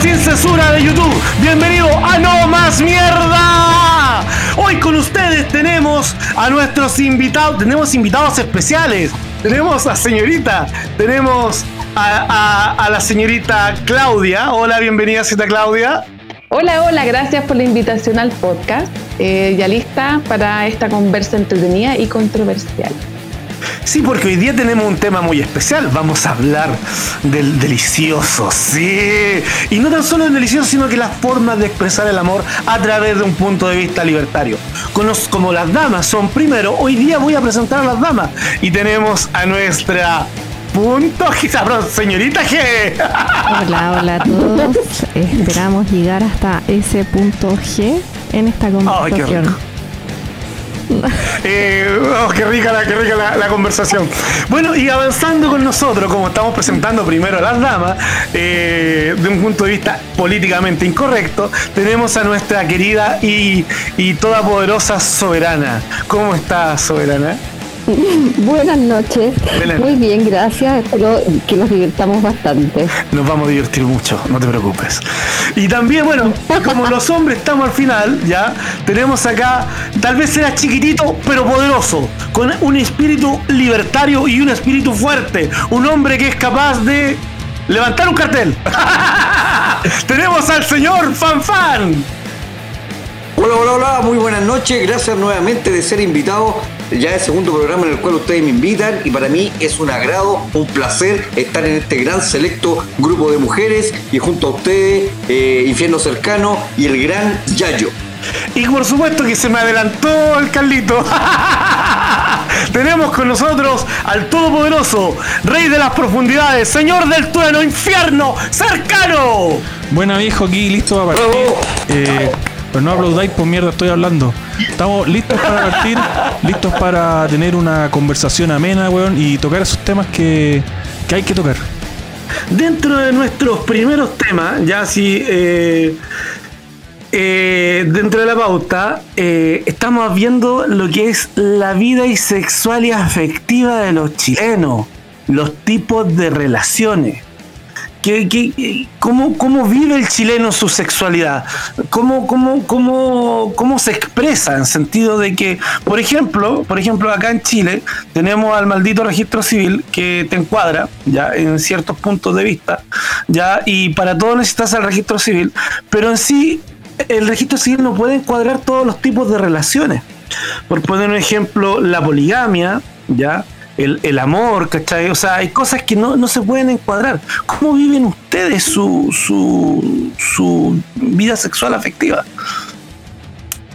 sin censura de YouTube. Bienvenido a No Más Mierda. Hoy con ustedes tenemos a nuestros invitados, tenemos invitados especiales. Tenemos a señorita, tenemos a, la señorita Claudia. Hola, bienvenida, señorita Claudia. Hola, hola, gracias por la invitación al podcast. Eh, ya lista para esta conversa entretenida y controversial. Sí, porque hoy día tenemos un tema muy especial. Vamos a hablar del delicioso, sí. Y no tan solo del delicioso, sino que las formas de expresar el amor a través de un punto de vista libertario. como las damas son primero, hoy día voy a presentar a las damas. Y tenemos a nuestra punto G, señorita G. Hola, hola a todos. Esperamos llegar hasta ese punto G en esta conversación. Eh, oh, qué rica, la, conversación. Bueno, y avanzando con nosotros, como estamos presentando primero a las damas, eh, de un punto de vista políticamente incorrecto, tenemos a nuestra querida y, y toda poderosa soberana. ¿Cómo está, soberana? Buenas noches. Muy bien, gracias. Espero que nos divirtamos bastante. Nos vamos a divertir mucho, no te preocupes. Y también, bueno, como los hombres estamos al final, ya, tenemos acá, tal vez sea chiquitito, pero poderoso, con un espíritu libertario y un espíritu fuerte. Un hombre que es capaz de levantar un cartel. tenemos al señor Fanfan. Hola, hola, hola, muy buenas noches. Gracias nuevamente de ser invitado ya el segundo programa en el cual ustedes me invitan y para mí es un agrado, un placer estar en este gran selecto grupo de mujeres y junto a ustedes, eh, Infierno Cercano y el gran Yayo. Y por supuesto que se me adelantó el Carlito. Tenemos con nosotros al Todopoderoso, Rey de las Profundidades, Señor del Trueno, Infierno Cercano. Buena viejo, aquí listo para partir. Eh, pero no aplaudáis por mierda, estoy hablando. Estamos listos para partir, listos para tener una conversación amena, weón, y tocar esos temas que, hay que tocar. Dentro de nuestros primeros temas, ya si eh, eh, dentro de la pauta, eh, estamos viendo lo que es la vida y sexual y afectiva de los chilenos, los tipos de relaciones. ¿Qué, cómo, cómo, vive el chileno su sexualidad? ¿Cómo, cómo, cómo, cómo se expresa? En sentido de que, por ejemplo, por ejemplo, acá en Chile tenemos al maldito registro civil que te encuadra, ya, en ciertos puntos de vista, ya, y para todo necesitas el registro civil, pero en sí el registro civil no puede encuadrar todos los tipos de relaciones. Por poner un ejemplo, la poligamia, ya, el, amor, ¿cachai? O sea, hay cosas que no, se pueden encuadrar. ¿Cómo viven ustedes su, su, su vida sexual afectiva?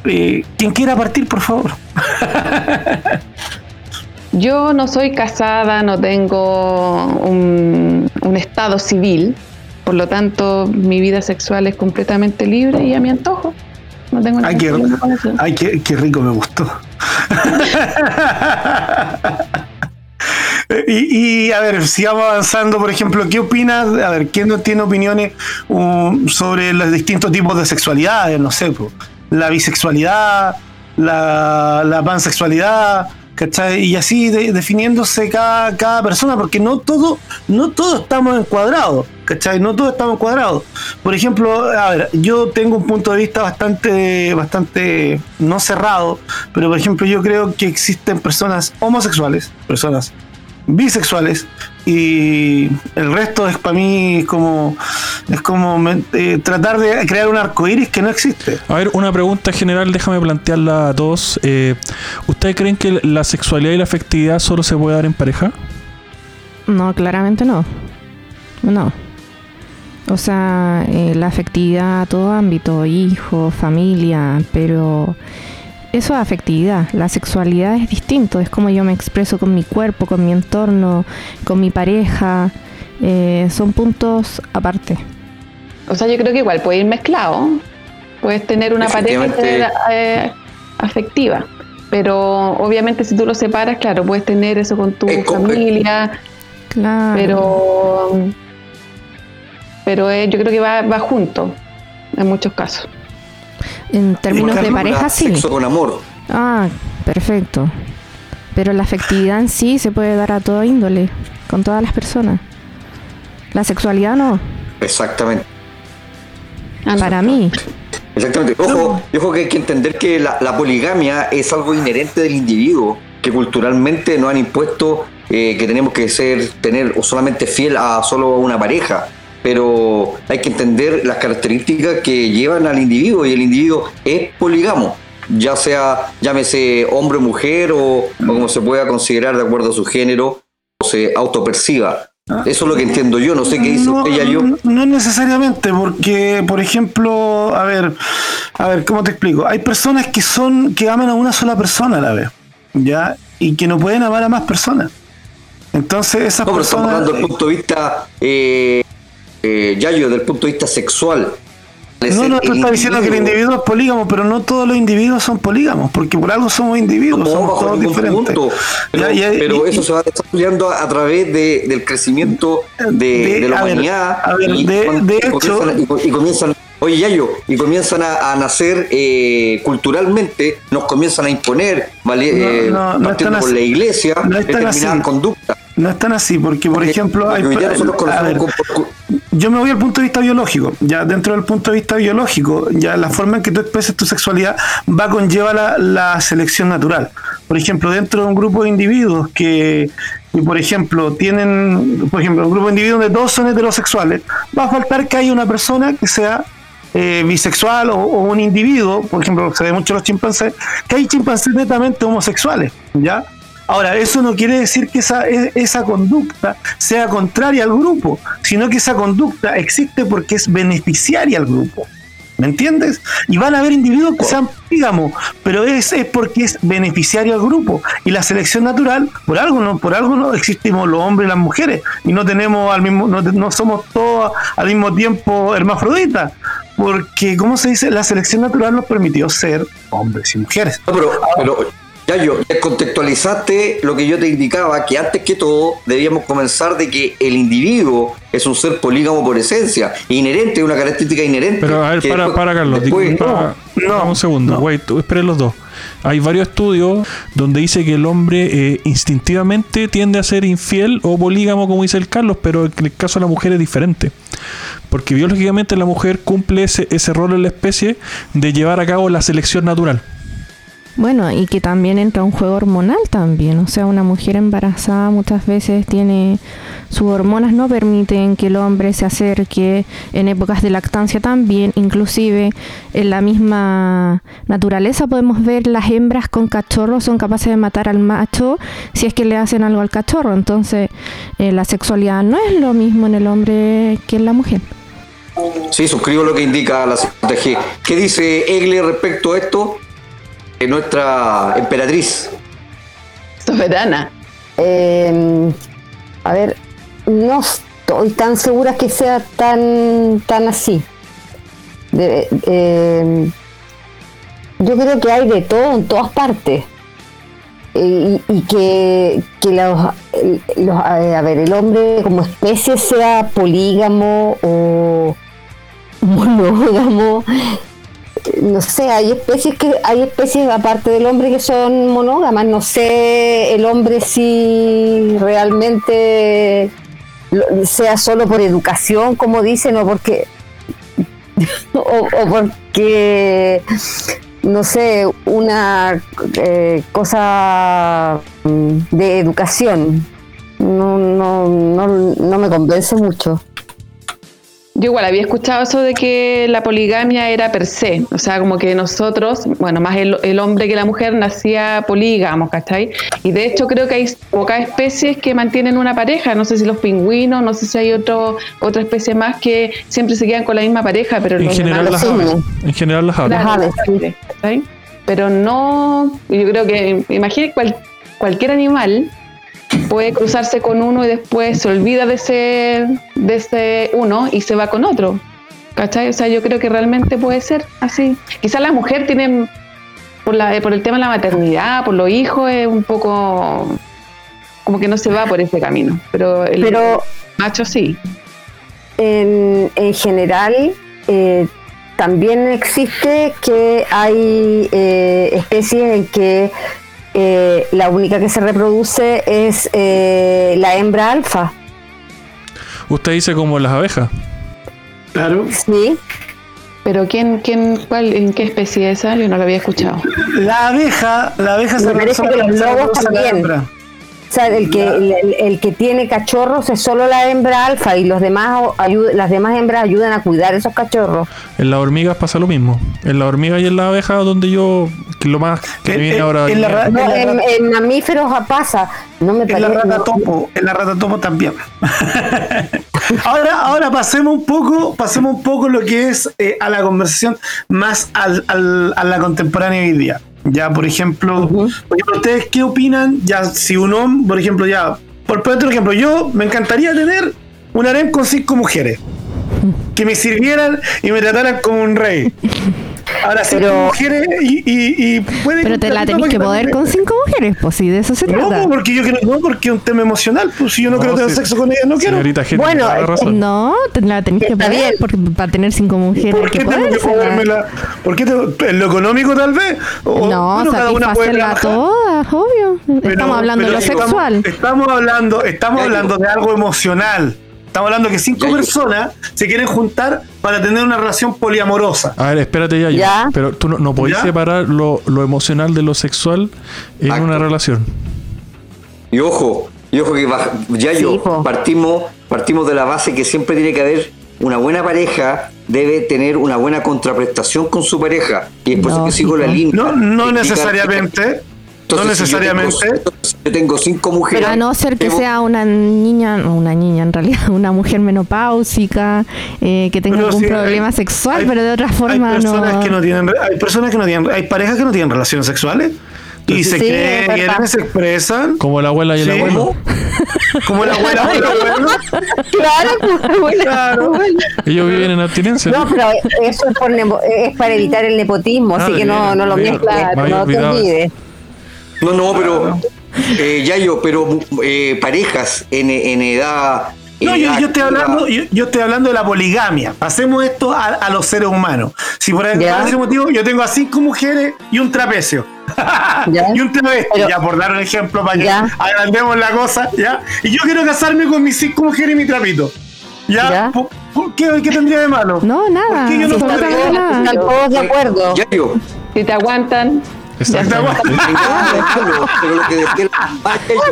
Eh, quien quiera partir, por favor. Yo no soy casada, no tengo un, estado civil, por lo tanto mi vida sexual es completamente libre y a mi antojo. No tengo ay, qué, ay qué rico me gustó. Y, a ver, sigamos avanzando, por ejemplo, ¿qué opinas? A ver, ¿quién no tiene opiniones um, sobre los distintos tipos de sexualidades? No sé, la bisexualidad, la, la pansexualidad, ¿cachai? Y así definiéndose cada, cada persona, porque no todo, no todos estamos encuadrados, ¿cachai? No todos estamos encuadrados. Por ejemplo, a ver, yo tengo un punto de vista bastante, bastante no cerrado, pero por ejemplo, yo creo que existen personas homosexuales, personas bisexuales y el resto es para mí como es como eh, tratar de crear un arco iris que no existe. A ver, una pregunta general, déjame plantearla a todos. Eh, ¿Ustedes creen que la sexualidad y la afectividad solo se puede dar en pareja? No, claramente no. No. O sea, eh, la afectividad a todo ámbito, hijo, familia, pero eso es afectividad. La sexualidad es distinto, es como yo me expreso con mi cuerpo, con mi entorno, con mi pareja. Eh, son puntos aparte. O sea, yo creo que igual puede ir mezclado. Puedes tener una pareja eh, afectiva, pero obviamente si tú lo separas, claro, puedes tener eso con tu familia. Claro. Pero, pero eh, yo creo que va, va junto en muchos casos. En términos de pareja, sí. Sexo con amor. Ah, perfecto. Pero la afectividad en sí se puede dar a toda índole, con todas las personas. La sexualidad no. Exactamente. Para mí. Exactamente. Ojo, ojo que hay que entender que la, poligamia es algo inherente del individuo, que culturalmente nos han impuesto eh, que tenemos que ser, tener o solamente fiel a solo una pareja. Pero hay que entender las características que llevan al individuo y el individuo es poligamo ya sea, llámese hombre o mujer o, como se pueda considerar de acuerdo a su género o se autoperciba. Eso es lo que entiendo yo, no sé qué dice ella yo. No necesariamente, porque, por ejemplo, a ver, a ver, ¿cómo te explico? Hay personas que son, que aman a una sola persona a la vez, ¿ya? Y que no pueden amar a más personas. Entonces, esas no, pero Estamos hablando desde el punto de vista, eh, eh, Yayo, desde el punto de vista sexual. No, no, tú estás diciendo que el individuo es polígamo, pero no todos los individuos son polígamos, porque por algo somos individuos, somos todos diferentes. pero, eso se va desarrollando a través de, del crecimiento de, la humanidad. y, de, hecho, y, comienzan, oye Yayo, y comienzan a, nacer eh, culturalmente, nos comienzan a imponer, ¿vale? No, no, eh, por la iglesia, determinadas conductas. No es tan así, porque por ejemplo, hay, yo me voy al punto de vista biológico. Ya dentro del punto de vista biológico, ya la forma en que tú expresas tu sexualidad va conlleva la, la selección natural. Por ejemplo, dentro de un grupo de individuos que, por ejemplo, tienen, por ejemplo, un grupo de individuos donde todos son heterosexuales, va a faltar que haya una persona que sea eh, bisexual o, o, un individuo, por ejemplo, se ve mucho los chimpancés, que hay chimpancés netamente homosexuales, ¿ya? Ahora, eso no quiere decir que esa, e, esa conducta sea contraria al grupo, sino que esa conducta existe porque es beneficiaria al grupo. ¿Me entiendes? Y van a haber individuos que sean digamos, pero es, es porque es beneficiario al grupo. Y la selección natural, por algo no, por algo no existimos los hombres y las mujeres, y no tenemos al mismo, no, no somos todos al mismo tiempo hermafroditas. Porque, ¿cómo se dice? La selección natural nos permitió ser hombres y mujeres. pero, pero ya yo, contextualizaste lo que yo te indicaba, que antes que todo debíamos comenzar de que el individuo es un ser polígamo por esencia, inherente, una característica inherente. Pero a ver, para, para Carlos, no, un segundo, wait, esperen los dos. Hay varios estudios donde dice que el hombre eh, instintivamente tiende a ser infiel o polígamo, como dice el Carlos, pero en el caso de la mujer es diferente. Porque biológicamente la mujer cumple ese, ese rol en la especie de llevar a cabo la selección natural. Bueno, y que también entra un juego hormonal también. O sea, una mujer embarazada muchas veces tiene sus hormonas no permiten que el hombre se acerque en épocas de lactancia también. Inclusive en la misma naturaleza podemos ver las hembras con cachorros son capaces de matar al macho si es que le hacen algo al cachorro. Entonces, eh, la sexualidad no es lo mismo en el hombre que en la mujer. Sí, suscribo lo que indica la. ¿Qué dice Egle respecto a esto? Nuestra emperatriz. Soberana. Em, a ver, no estoy tan segura que sea tan, tan así. Em, yo creo que hay de todo en todas partes. Y, que, los, a ver, el hombre como especie sea polígamo o monógamo no sé, hay especies que hay especies aparte del hombre que son monógamas, no sé el hombre si realmente sea solo por educación, como dicen, o porque o, porque no sé, una eh, cosa de educación. No, no, no, no me convence mucho. Yo igual había escuchado eso de que la poligamia era per se, o sea, como que nosotros, bueno, más el, hombre que la mujer nacía polígamos, ¿cachai? Y de hecho creo que hay pocas especies que mantienen una pareja, no sé si los pingüinos, no sé si hay otro, otra especie más que siempre se quedan con la misma pareja, pero en general las aves, en general las aves. Pero no, yo creo que, imagínate cualquier animal puede cruzarse con uno y después se olvida de ese, de ese uno y se va con otro. ¿Cachai? O sea, yo creo que realmente puede ser así. Quizás la mujer tiene, por, la, por el tema de la maternidad, por los hijos, es un poco como que no se va por ese camino. Pero el macho sí. En, en general, eh, también existe que hay eh, especies en que eh, la única que se reproduce es eh, la hembra alfa. Usted dice como las abejas. Claro. Sí. Pero ¿quién, quién, cuál, en qué especie es esa? Yo no lo había escuchado. La abeja, la abeja Me parece que los se lobos reproduce la también. hembra. O sea, el que, el, el- el que tiene cachorros es solo la hembra alfa y los demás ayu- las demás hembras ayudan a cuidar esos cachorros. En las hormigas pasa lo mismo. En las hormigas y en las abejas, donde yo, que lo más que me En- viene en- ahora. en la No, En la en, mamíferos pasa. No me En la parece. rata no- topo, en la rata topo también. ahora, ahora pasemos un poco, pasemos un poco lo que es eh, a la conversación más al, al- a la contemporánea hoy día. Ya, por ejemplo, por ejemplo, ¿ustedes qué opinan? Ya, si un hombre, por ejemplo, ya, por por otro ejemplo, yo me encantaría tener un harem con cinco mujeres que me sirvieran y me trataran como un rey. Ahora, cinco Pero- mujeres y, y, y puede Pero te la tenés que poder con cinco mujeres, pues sí, de eso se no, trata. porque yo quiero, no, porque es un tema emocional, pues si yo no, No, quiero tener sí. sexo con ella, no quiero. Señorita Gente, Bueno. No, te la tenés que poder, bien. porque para tener cinco mujeres ¿Por qué que tengo que podérmela? ¿Por qué tengo- en lo económico tal vez? O, No, bueno, cada una puede a todas, obvio. pero- estamos hablando de lo estamos- sexual. Estamos hablando, estamos hablando de algo emocional. Estamos hablando que cinco Ya, yo- personas se quieren juntar para tener una relación poliamorosa. A ver, espérate ya. Ya. Pero tú no, no podés ¿Ya? separar lo, lo emocional de lo sexual en una relación. Y ojo, y ojo que baja- ya Sí, partimos, partimos de la base que siempre tiene que haber una buena pareja, debe tener una buena contraprestación con su pareja. Y después No, que sigo la línea. No, no necesariamente. no Entonces, si yo tengo- necesariamente. Yo tengo cinco mujeres. A no ser que sea una niña, no, una niña en realidad, una mujer menopáusica, eh, que tenga Pero algún sí, problema hay- sexual, hay- pero de otra forma hay personas no. que no tienen hay personas que no tienen hay parejas que no tienen relaciones sexuales y se Sí, creen y se expresan Como la abuela y el Sí. abuelo. como la abuela o el abuelo. Claro, pues, bueno, Claro. Ellos viven en abstinencia. No, pero eso es, por nepo- es para evitar el nepotismo, así Ah, que no, no lo bien. mezcles, Me había no te olvides. No, no, pero. Eh, Yayo, pero eh, parejas en, en edad. en No, yo, edad yo estoy hablando, yo, yo estoy hablando de la poligamia. Hacemos esto a, a los seres humanos. Si por, por Ya. ese motivo yo tengo a cinco mujeres y un trapecio. Ya. y un travesti, Pero- ya por dar un ejemplo para que Ya. agrandemos la cosa, ¿ya? Y yo quiero casarme con mis cinco mujeres y mi trapito. ¿Ya? Ya. ¿Por, por qué, qué tendría de malo? No, nada. ¿Por qué yo no. Están todos de acuerdo. Yayo, Si te aguantan, No malo, pero lo que decía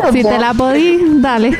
la Si te la podís, dale.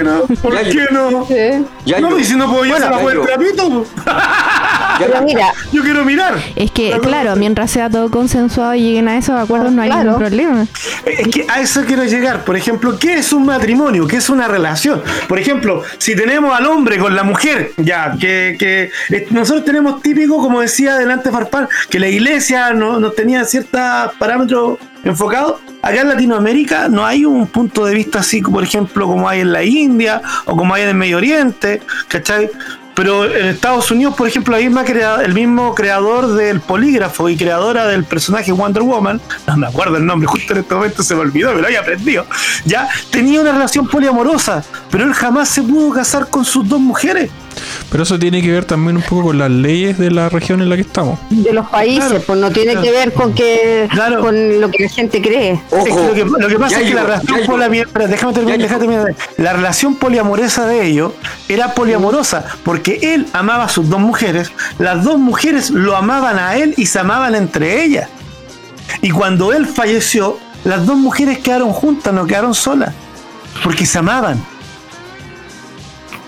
¿Por Ya, qué no? sí. No, y si no puedo yo, Bueno, se la puedo el Yayo, trapito. Pero mira, Yo quiero mirar. Es que, claro, mientras sea todo consensuado y lleguen a esos acuerdos, no hay Claro. ningún problema. Es que a eso quiero llegar. Por ejemplo, ¿qué es un matrimonio? ¿Qué es una relación? Por ejemplo, si tenemos al hombre con la mujer, ya, que, que eh, nosotros tenemos típico, como decía delante Farfán, que la iglesia no, no tenía ciertos parámetros enfocados. Acá en Latinoamérica no hay un punto de vista así, por ejemplo, como hay en la India o como hay en el Medio Oriente, ¿cachai? Pero en Estados Unidos, por ejemplo, la misma crea- el mismo creador del polígrafo y creadora del personaje Wonder Woman, no me acuerdo el nombre, justo en este momento se me olvidó, me lo había aprendido, ya tenía una relación poliamorosa, pero él jamás se pudo casar con sus dos mujeres. Pero eso tiene que ver también un poco con las leyes de la región en la que estamos. de los países, Claro, pues no tiene claro. que ver con que Claro. con lo que la gente cree. Es que Ojo, lo, que, lo que pasa es que la relación poliamorosa, espera, déjame terminar, Yayo. déjame terminar. La relación poliamorosa de ellos era poliamorosa porque él amaba a sus dos mujeres, las dos mujeres lo amaban a él y se amaban entre ellas. Y cuando él falleció, las dos mujeres quedaron juntas, no quedaron solas, porque se amaban.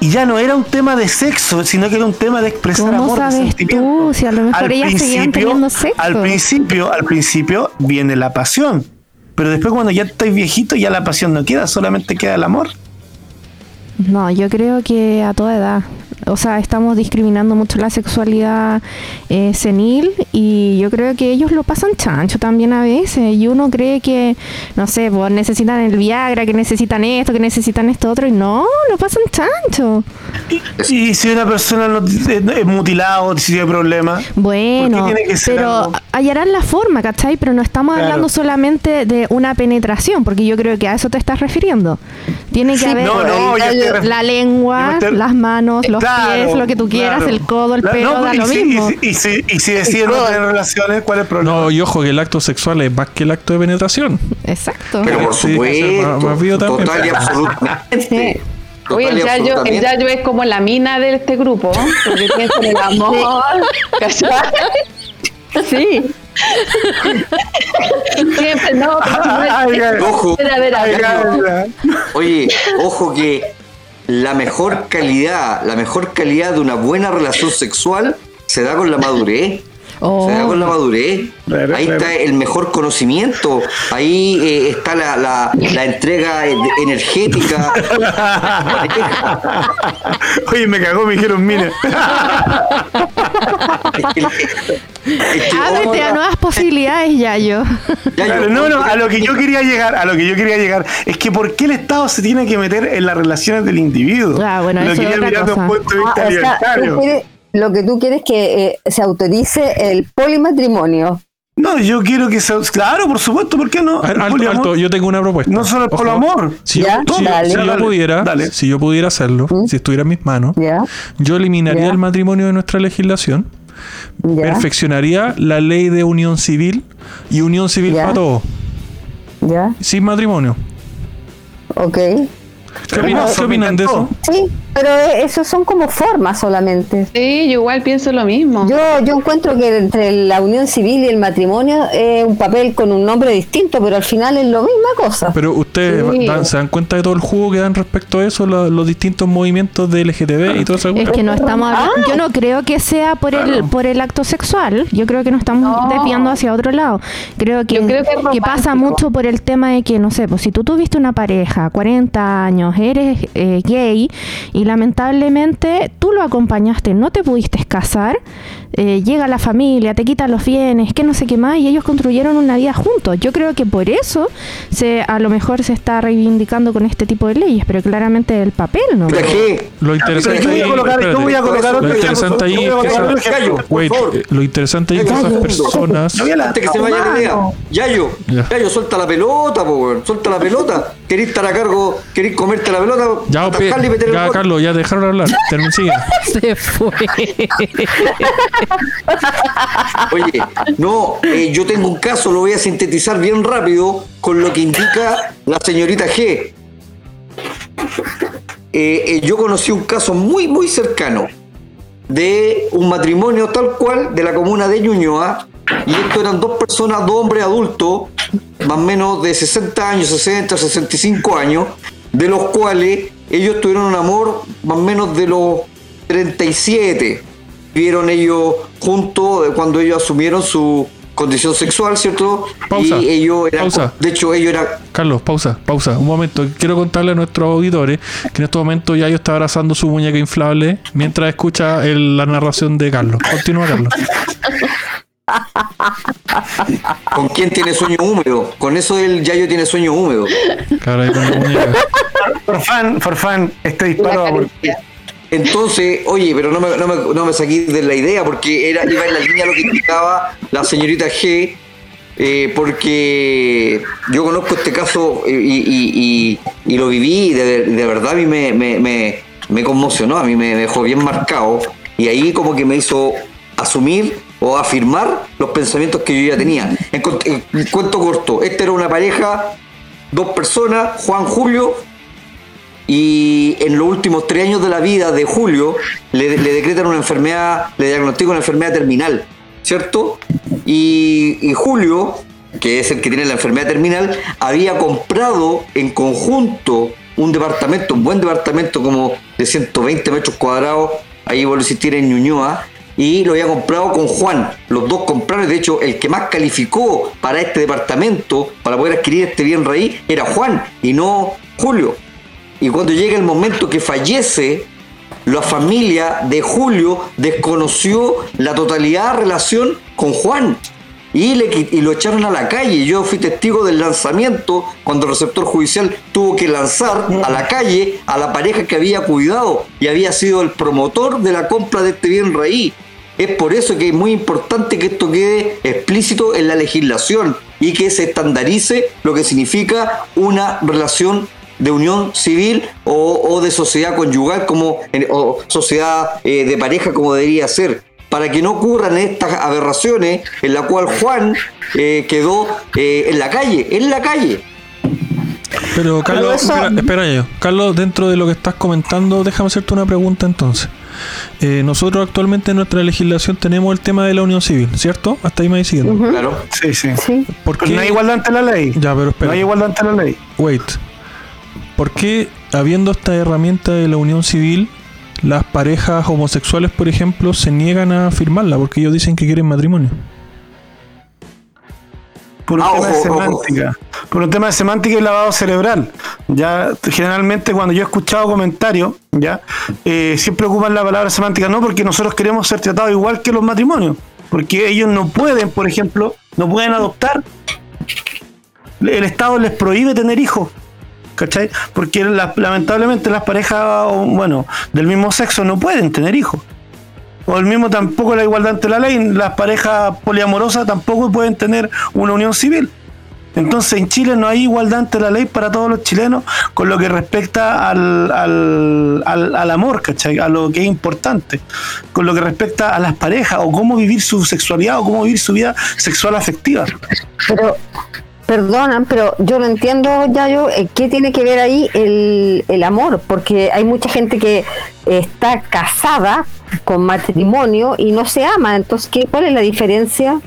Y ya no era un tema de sexo, sino que era un tema de expresar ¿Cómo amor. sabes tú si a lo mejor Al ellas seguían teniendo sexo? Al principio, al principio viene la pasión. Pero después cuando ya estoy viejito, ya la pasión no queda, solamente queda el amor. No, yo creo que a toda edad. O sea, estamos discriminando mucho la sexualidad eh, senil y yo creo que ellos lo pasan chancho también a veces. Y uno cree que, no sé, pues necesitan el Viagra, que necesitan esto, que necesitan esto otro. Y no, lo pasan chancho. Y si una persona no, es mutilada o si tiene problemas. Bueno, ¿Por qué tiene que ser pero algo? hallarán la forma, ¿cachai? Pero no estamos Claro. hablando solamente de una penetración, porque yo creo que a eso te estás refiriendo. Tiene que Sí, haber No, no, la lengua, las manos, los Claro, pies, lo que tú quieras, claro. el codo, el pelo, no, da y lo si- mismo. Y si, y si, y si deciden no tener relaciones, ¿cuál es el problema? No, y ojo que el acto sexual es más que el acto de penetración. Exacto. Pero por Sí, supuesto, más- más vivo también. total y absolutamente. Oye, el Yayo, el. Yayo es como la mina de este grupo, porque piensa en el amor, ¿cachai? Sí. Siempre, no, pero Ay, ay, Ojo, A ver, a ay, ver. ay, oye, ojo que la mejor calidad, la mejor calidad de una buena relación sexual se da con la madurez. Oh. Se da con la madurez. Claro, Ahí claro. está el mejor conocimiento. Ahí eh, está la, la- la entrega eh, energética. Oye, me cagó, me dijeron, mira. Ábrete a nuevas posibilidades, Yayo. Ya, Claro, yo- no, no, a lo que yo quería llegar, a lo que yo quería llegar, es que ¿por qué el Estado se tiene que meter en las relaciones del individuo? Ah, bueno, lo eso quería mirar de un punto de Ah, vista o sea, tú libertario. Lo que tú quieres es que eh, se autorice el polimatrimonio. No, yo quiero que sea. Claro, por supuesto, ¿por qué no? Alto, poliamor. alto, yo tengo una propuesta. No solo el poliamor. Si, yo, Ya, si- dale. si yo Dale, pudiera, dale. si yo pudiera hacerlo, si estuviera en mis manos, ¿Ya? yo eliminaría Ya. el matrimonio de nuestra legislación, ¿Ya? perfeccionaría la ley de unión civil y unión civil Ya. para todos, ¿Ya? sin matrimonio. Ok. ¿Qué qué opinan de eso? Sí, pero eh, eso son como formas solamente. Sí, yo igual pienso lo mismo. Yo, yo encuentro que entre la unión civil y el matrimonio es un papel con un nombre distinto, pero al final es lo misma cosa. Pero ustedes Sí. dan- se dan cuenta de todo el jugo que dan respecto a eso, lo- los distintos movimientos de LGTB y todo eso. Es que no estamos hablando, yo no creo que sea por el por el acto sexual, yo creo que nos estamos No. desviando hacia otro lado. Creo que, creo que pasa mucho por el tema de que, no sé, pues si tú tuviste una pareja, 40 años, eres eh, gay y lamentablemente tú lo acompañaste, no te pudiste casar, eh, llega la familia, te quitan los bienes, que no sé qué más, y ellos construyeron una vida juntos. Yo creo que por eso se a lo mejor se está reivindicando con este tipo de leyes, pero claramente el papel no. Mira, ¿qué? Lo Pero interesante yo voy ahí, a colocar, yo voy a espérate. colocar Lo interesante ahí es que esa- Wait, lo interesante ahí es que esas personas... No, Antes que se vaya la idea. Yayo, Ya. Yayo, suelta la pelota, po. Suelta la pelota. ¿Querés estar a cargo? ¿Querés comerte la pelota? Ya, y meter ya. Carlos, ya dejaron hablar. Termin, sigue. Se fue. Oye, no, eh, yo tengo un caso, lo voy a sintetizar bien rápido con lo que indica la señorita G. Eh, eh, yo conocí un caso muy, muy cercano de un matrimonio tal cual de la comuna de Ñuñoa. Y esto eran dos personas, dos hombres adultos, más o menos de 60 años, 60, 65 años, de los cuales ellos tuvieron un amor más o menos de los 37. Vivieron ellos juntos eh, cuando ellos asumieron su condición sexual, ¿cierto? Pausa, Y ellos eran, pausa. de hecho, ellos eran Carlos, pausa, pausa. Un momento. Quiero contarle a nuestros auditores que en este momento Yayo está abrazando su muñeca inflable mientras escucha el- la narración de Carlos. Continúa, Carlos. ¿Con quién tiene sueño húmedo? Con eso el Yayo tiene sueño húmedo. Claro, ahí con la muñeca. For fan, for fan, este disparo por- Entonces, oye, pero no me, no de la idea porque era, iba en la línea lo que indicaba la señorita G, eh, porque yo conozco este caso y, y- lo viví y de, verdad a mí me, conmocionó, a mí me dejó bien marcado y ahí como que me hizo asumir o afirmar los pensamientos que yo ya tenía. En, en cuento corto, esta era una pareja, dos personas, Juan Julio, y en los últimos tres años de la vida de Julio le, decretan una enfermedad, le diagnostican una enfermedad terminal, ¿cierto? Y, Julio, que es el que tiene la enfermedad terminal, había comprado en conjunto un departamento, un buen departamento como de 120 metros cuadrados, ahí vuelvo a insistir en Ñuñoa, y lo había comprado con Juan. Los dos compraron, de hecho, el que más calificó para este departamento, para poder adquirir este bien raíz, era Juan y no Julio. Y cuando llega el momento que fallece, la familia de Julio desconoció la totalidad de relación con Juan y, le, y lo echaron a la calle. Yo fui testigo del lanzamiento cuando el receptor judicial tuvo que lanzar a la calle a la pareja que había cuidado y había sido el promotor de la compra de este bien raíz. Es por eso que es muy importante que esto quede explícito en la legislación y que se estandarice lo que significa una relación de unión civil o, o de sociedad conyugal como en- o sociedad eh, de pareja como debería ser para que no ocurran estas aberraciones en la cual Juan eh, quedó eh, en la calle, en la calle. Pero Carlos, eso- espera, espera yo. Carlos, dentro de lo que estás comentando, déjame hacerte una pregunta entonces. Eh, nosotros actualmente en nuestra legislación tenemos el tema de la unión civil, ¿cierto? Hasta ahí me voy siguiendo. Claro. Sí, sí. Sí. ¿Por Pero qué? no hay igualdad ante la ley. Ya, pero espera. No hay igualdad ante la ley. Wait. ¿Por qué, habiendo esta herramienta de la unión civil, las parejas homosexuales, por ejemplo, se niegan a firmarla? Porque ellos dicen que quieren matrimonio. Por un Ah, tema de ojo. semántica. Por un tema de semántica y lavado cerebral. Ya, generalmente cuando yo he escuchado comentarios, ya, eh, siempre ocupan la palabra semántica, no porque nosotros queremos ser tratados igual que los matrimonios. Porque ellos no pueden, por ejemplo, no pueden adoptar. El Estado les prohíbe tener hijos. ¿Cachai? Porque la- lamentablemente las parejas, bueno, del mismo sexo no pueden tener hijos. O el mismo tampoco la igualdad ante la ley, las parejas poliamorosas tampoco pueden tener una unión civil. Entonces en Chile no hay igualdad ante la ley para todos los chilenos con lo que respecta al, al, al, al amor, ¿cachai? A lo que es importante. Con lo que respecta a las parejas o cómo vivir su sexualidad o cómo vivir su vida sexual afectiva. Pero, perdonan, pero yo no entiendo, ya yo, eh, ¿qué tiene que ver ahí el, el amor? Porque hay mucha gente que está casada con matrimonio y no se ama. Entonces, ¿qué, ¿cuál es la diferencia?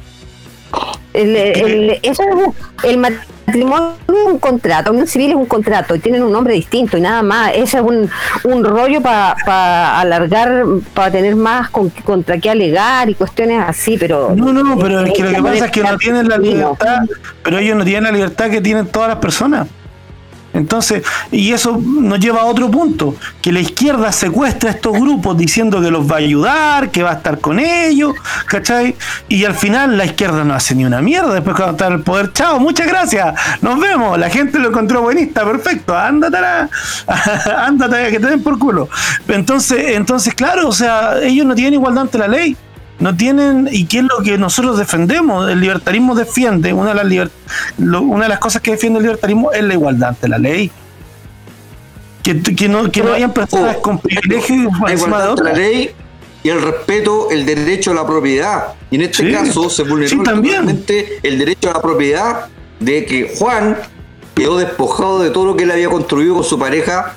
El, el- eso es un- el matrimonio es un contrato, la unión civil es un contrato y tienen un nombre distinto y nada más. Ese es un, un rollo para alargar, para tener más con- contra qué alegar y cuestiones así, pero... No, no, pero es que lo que pasa es que no tienen la libertad, pero ellos no tienen la libertad que tienen todas las personas. Entonces, y eso nos lleva a otro punto, que la izquierda secuestra a estos grupos diciendo que los va a ayudar, que va a estar con ellos, ¿cachai? Y al final la izquierda no hace ni una mierda, después cuando está en el poder, chao, muchas gracias, nos vemos, la gente lo encontró buenista, perfecto, ándate, ándate, que te den por culo. Entonces, entonces, claro, o sea, ellos no tienen igualdad ante la ley no tienen y qué es lo que nosotros defendemos el libertarismo defiende una de las liber- lo- una de las cosas que defiende el libertarismo es la igualdad ante la ley que, que no que no hayan personas Oh, con privilegio por La igualdad ante la ley y el respeto, el derecho a la propiedad. Y en este Sí. caso se vulneró Sí, totalmente el derecho a la propiedad de que Juan quedó despojado de todo lo que él había construido con su pareja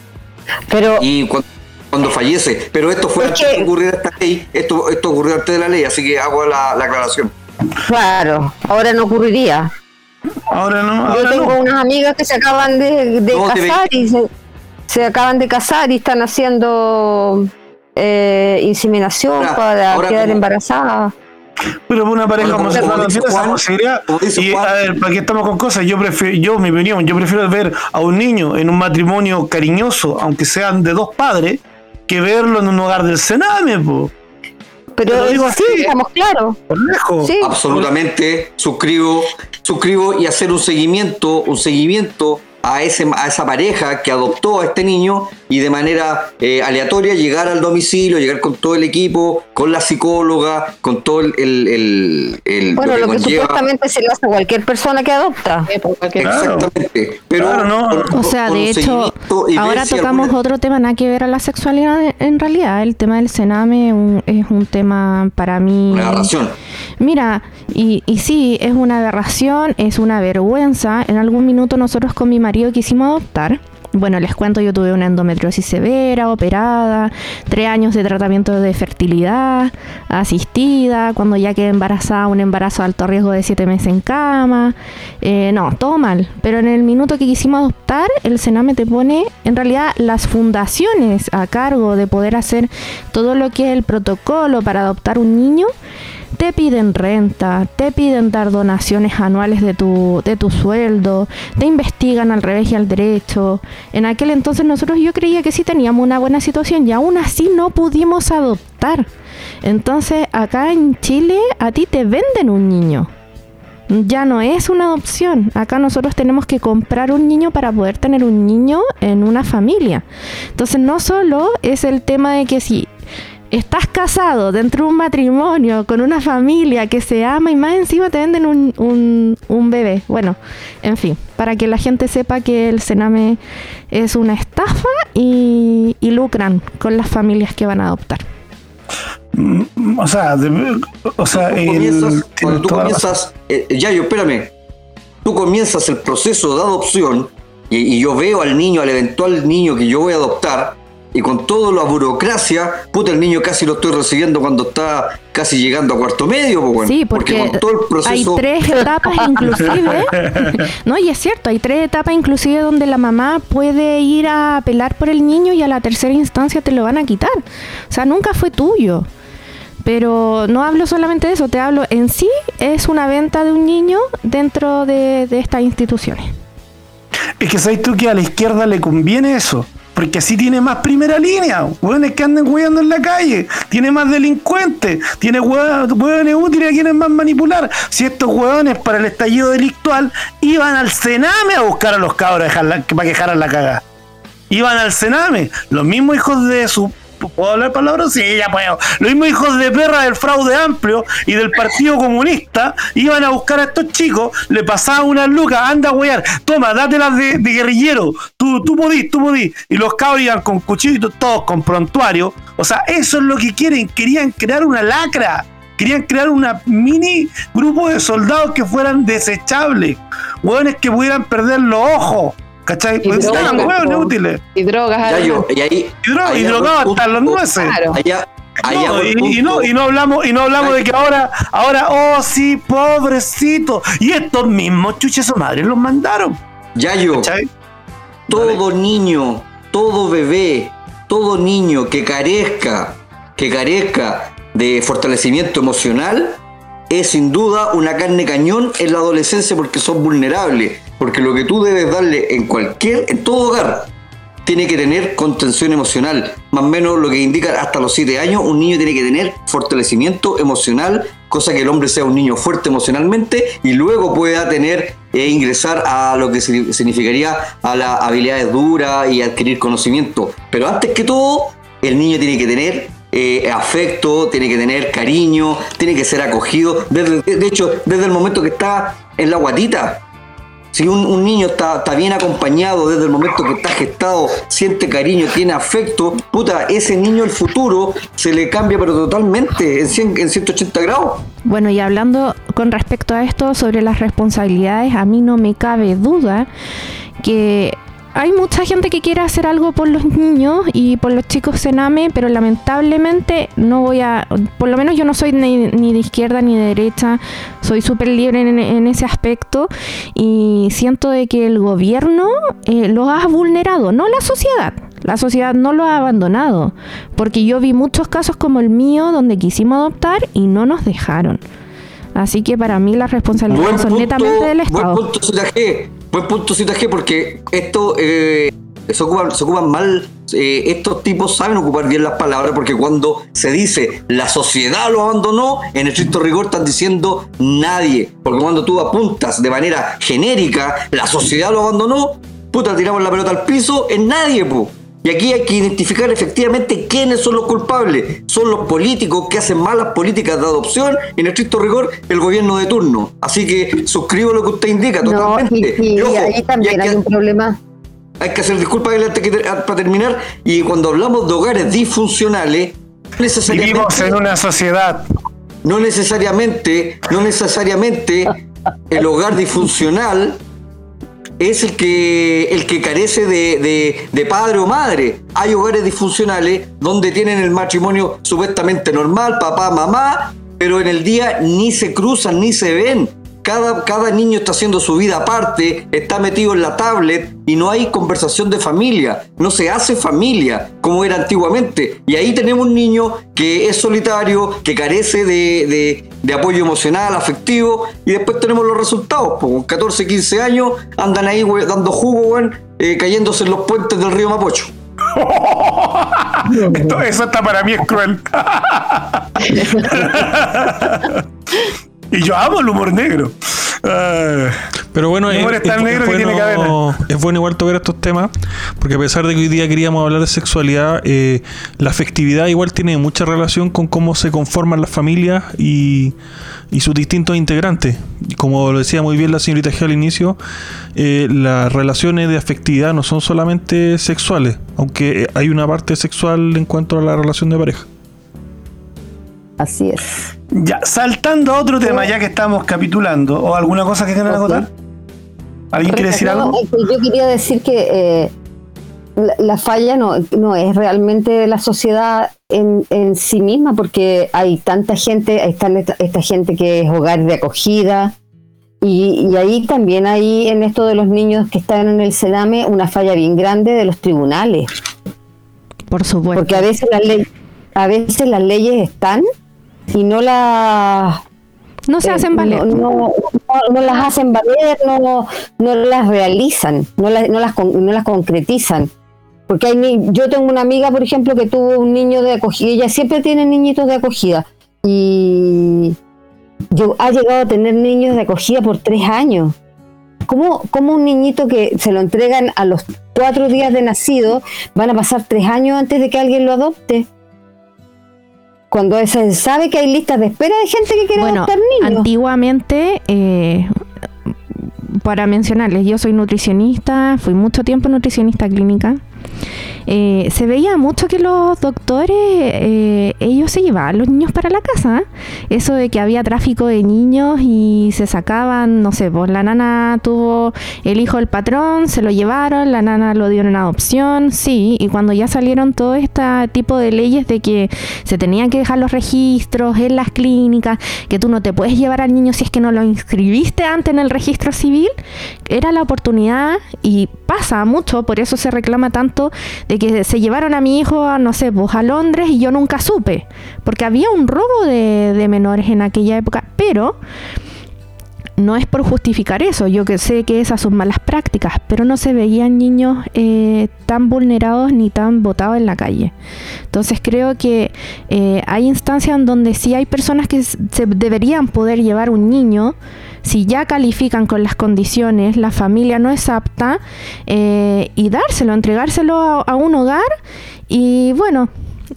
Pero y cuando, cuando fallece. Pero esto fue Es antes que- de ocurrir esta ley, esto, esto ocurrió antes de la ley, así que hago la, la aclaración. Claro, ahora no ocurriría. ahora no Yo tengo no. unas amigas que se acaban de, de No, te casar y se, se acaban de casar y están haciendo eh, inseminación Ahora- para ahora quedar como- embarazadas. pero una pareja homosexual no tiene esa posibilidad y Juan. a ver para qué estamos con cosas yo prefiero yo mi opinión yo prefiero ver a un niño en un matrimonio cariñoso aunque sean de dos padres que verlo en un hogar del cename po, Pero Te lo digo sí, así. estamos claros. por lejos Sí. Absolutamente, suscribo, suscribo y hacer un seguimiento, un seguimiento a, ese, a esa pareja que adoptó a este niño y de manera eh, aleatoria llegar al domicilio, llegar con todo el equipo, con la psicóloga, con todo el... el, el- el- Bueno, lo que supuestamente se le hace a cualquier persona que adopta. Claro. Exactamente. Pero Claro, no. con- O sea, de hecho, ahora tocamos alguna- otro tema, nada que ver a la sexualidad en- en realidad. El tema del cename un- es un tema para mí... Una aberración. Mira, y, y sí, es una aberración, es una vergüenza. En algún minuto nosotros con mi marido quisimos adoptar. Bueno, les cuento, yo tuve una endometriosis severa, operada, tres años de tratamiento de fertilidad asistida, cuando ya quedé embarazada, un embarazo de alto riesgo de siete meses en cama. Eh, no, todo mal. Pero en el minuto que quisimos adoptar, el Sename te pone, en realidad, las fundaciones a cargo de poder hacer todo lo que es el protocolo para adoptar un niño te piden renta, te piden dar donaciones anuales de tu, de tu sueldo, te investigan al revés y al derecho. En aquel entonces nosotros yo creía que sí teníamos una buena situación y aún así no pudimos adoptar. Entonces acá en Chile a ti te venden un niño. Ya no es una adopción. Acá nosotros tenemos que comprar un niño para poder tener un niño en una familia. Entonces no solo es el tema de que si estás casado dentro de un matrimonio con una familia que se ama y más encima te venden un, un, un bebé. Bueno, en fin, para que la gente sepa que el Sename es una estafa y, y lucran con las familias que van a adoptar. O sea de- o sea Tú el- comienzas- cuando tú toda la razón. comienzas, eh, Yayo, espérame, tú comienzas el proceso de adopción y, y yo veo al niño, al eventual niño que yo voy a adoptar, y con toda la burocracia, puta, el niño casi lo estoy recibiendo cuando está casi llegando a cuarto medio, pues, bueno, Sí, porque, con todo el proceso... hay tres etapas inclusive. no, y es cierto, hay tres etapas inclusive donde la mamá puede ir a apelar por el niño y a la tercera instancia te lo van a quitar. O sea, nunca fue tuyo. Pero no hablo solamente de eso, te hablo en sí es una venta de un niño dentro de, de estas instituciones. Es que sabes tú que a la izquierda le conviene eso. Porque así tiene más primera línea, hueones que anden jugando en la calle, tiene más delincuentes, tiene hueones, útiles a quienes más manipular. Si estos hueones para el estallido delictual iban al Sename a buscar a los cabros para que dejaran la cagada. Iban al Sename, los mismos hijos de su. ¿Puedo hablar palabras? Sí, ya puedo. Los mismos hijos de perra del fraude amplio y del Partido Comunista iban a buscar a estos chicos, le pasaban unas lucas, anda a toma, dátelas de, de guerrillero, tú, tú podís, tú podís. Y los cabros iban con cuchillos, todos con prontuario. O sea, eso es lo que quieren, querían crear una lacra. Querían crear una mini grupo de soldados que fueran desechables. Hueones que pudieran perder los ojos. ¿Cachai? Y Pues drogas, eran hueones po. útiles. Y drogas, yo, y ahí... Y, dro- y drogados hasta punto. nueces. Claro. Allá, allá No, y, no, y no hablamos, y no hablamos de que ahora, ahora, oh sí, pobrecito. Y estos mismos chuches su madre los mandaron. Yayo, ¿Cachai? todo niño, todo bebé, todo niño que carezca, que carezca de fortalecimiento emocional, es sin duda una carne cañón en la adolescencia porque son vulnerables. Porque lo que tú debes darle en cualquier, en todo hogar, tiene que tener contención emocional. Más o menos lo que indica hasta los 7 años, un niño tiene que tener fortalecimiento emocional, cosa que el hombre sea un niño fuerte emocionalmente y luego pueda tener e ingresar a lo que sig- significaría a las habilidades duras y adquirir conocimiento. Pero antes que todo, el niño tiene que tener eh, afecto, tiene que tener cariño, tiene que ser acogido. De hecho, desde el momento que está en la guatita, si un, niño está, está bien acompañado desde el momento que está gestado, siente cariño, tiene afecto, puta, ese niño el futuro se le cambia pero totalmente en, 100 en 180 grados. Bueno, y hablando con respecto a esto sobre las responsabilidades, a mí no me cabe duda que hay mucha gente que quiere hacer algo por los niños y por los chicos Sename, pero lamentablemente no voy a, por lo menos yo no soy ni, ni de izquierda ni de derecha, soy súper libre en, en ese aspecto y siento de que el gobierno eh, los ha vulnerado, no la sociedad. La sociedad no lo ha abandonado, porque yo vi muchos casos como el mío donde quisimos adoptar y no nos dejaron. Así que para mí las responsabilidades son netamente del buen Estado. punto Zeta G, buen punto G, porque esto eh, se, ocupan, mal, eh, estos tipos saben ocupar bien las palabras, porque cuando se dice la sociedad lo abandonó, en estricto rigor están diciendo nadie, porque cuando tú apuntas de manera genérica, la sociedad lo abandonó, puta, tiramos la pelota al piso, es nadie, pu. Y aquí hay que identificar efectivamente quiénes son los culpables. Son los políticos que hacen malas políticas de adopción, en estricto rigor, el gobierno de turno. Así que suscribo lo que usted indica No, totalmente. y- Y ojo, y ahí y también hay, hay un que, problema. hay que hacer disculpas para terminar. Y cuando hablamos de hogares disfuncionales, no necesariamente, Vivimos en una sociedad. no necesariamente, no necesariamente el hogar disfuncional es el que, el que carece de, de- de padre o madre. Hay hogares disfuncionales donde tienen el matrimonio supuestamente normal, papá, mamá, pero en el día ni se cruzan ni se ven. Cada, cada niño está haciendo su vida aparte, está metido en la tablet y no hay conversación de familia, no se hace familia como era antiguamente. Y ahí tenemos un niño que es solitario, que carece de, de- de apoyo emocional, afectivo, y después tenemos los resultados. pues, con 14, 15 años andan ahí we, dando jugo, weón, eh, cayéndose en los puentes del río Mapocho. Esto- eso hasta para mí es cruel. y yo amo el humor negro. Ah, Pero bueno, El humor es tan negro que tiene cadena. es bueno igual tocar estos temas, porque a pesar de que hoy día queríamos hablar de sexualidad, eh, la afectividad igual tiene mucha relación con cómo se conforman las familias y, y sus distintos integrantes. Y como lo decía muy bien la señorita G al inicio, eh, las relaciones de afectividad no son solamente sexuales, aunque hay una parte sexual en cuanto a la relación de pareja. Así es. ya, saltando a otro tema, ya que estamos capitulando, o alguna cosa que quieran Ok. acotar. ¿Alguien quiere decir algo? Yo quería decir que eh, la, falla no, no es realmente la sociedad en, en, sí misma, porque hay tanta gente, está esta, esta gente que es hogar de acogida, y, y, ahí también hay en esto de los niños que están en el Sename una falla bien grande de los tribunales. Por supuesto. Porque a veces las leyes, a veces las leyes están y no las no se eh, hacen valer. No, no, las hacen valer, no, no las realizan, no las, no las, no las concretizan. Porque hay, yo tengo una amiga, por ejemplo, que tuvo un niño de acogida, ella siempre tiene niñitos de acogida. Y yo ha llegado a tener niños de acogida por tres años. ¿Cómo, ¿Cómo, un niñito que se lo entregan a los cuatro días de nacido van a pasar tres años antes de que alguien lo adopte? Cuando se sabe que hay listas de espera de gente que quiere adoptar niños. Antiguamente, eh, para mencionarles, yo soy nutricionista, fui mucho tiempo nutricionista clínica. Eh, se veía mucho que los doctores, eh, ellos se llevaban los niños para la casa. Eso de que había tráfico de niños y se sacaban, no sé, pues la nana tuvo el hijo del patrón, se lo llevaron, la nana lo dio en adopción, sí, y cuando ya salieron todo este tipo de leyes de que se tenían que dejar los registros en las clínicas, que tú no te puedes llevar al niño si es que no lo inscribiste antes en el registro civil, era la oportunidad y pasa mucho, por eso se reclama tanto de que se llevaron a mi hijo, no sé, pues a Londres y yo nunca supe, porque había un robo de, menores en aquella época, pero no es por justificar eso, yo que sé que esas son malas prácticas, pero no se veían niños eh, tan vulnerados ni tan botados en la calle. Entonces creo que eh, hay instancias en donde sí hay personas que se deberían poder llevar un niño si ya califican con las condiciones, la familia no es apta, eh, y dárselo, entregárselo a, un hogar y bueno,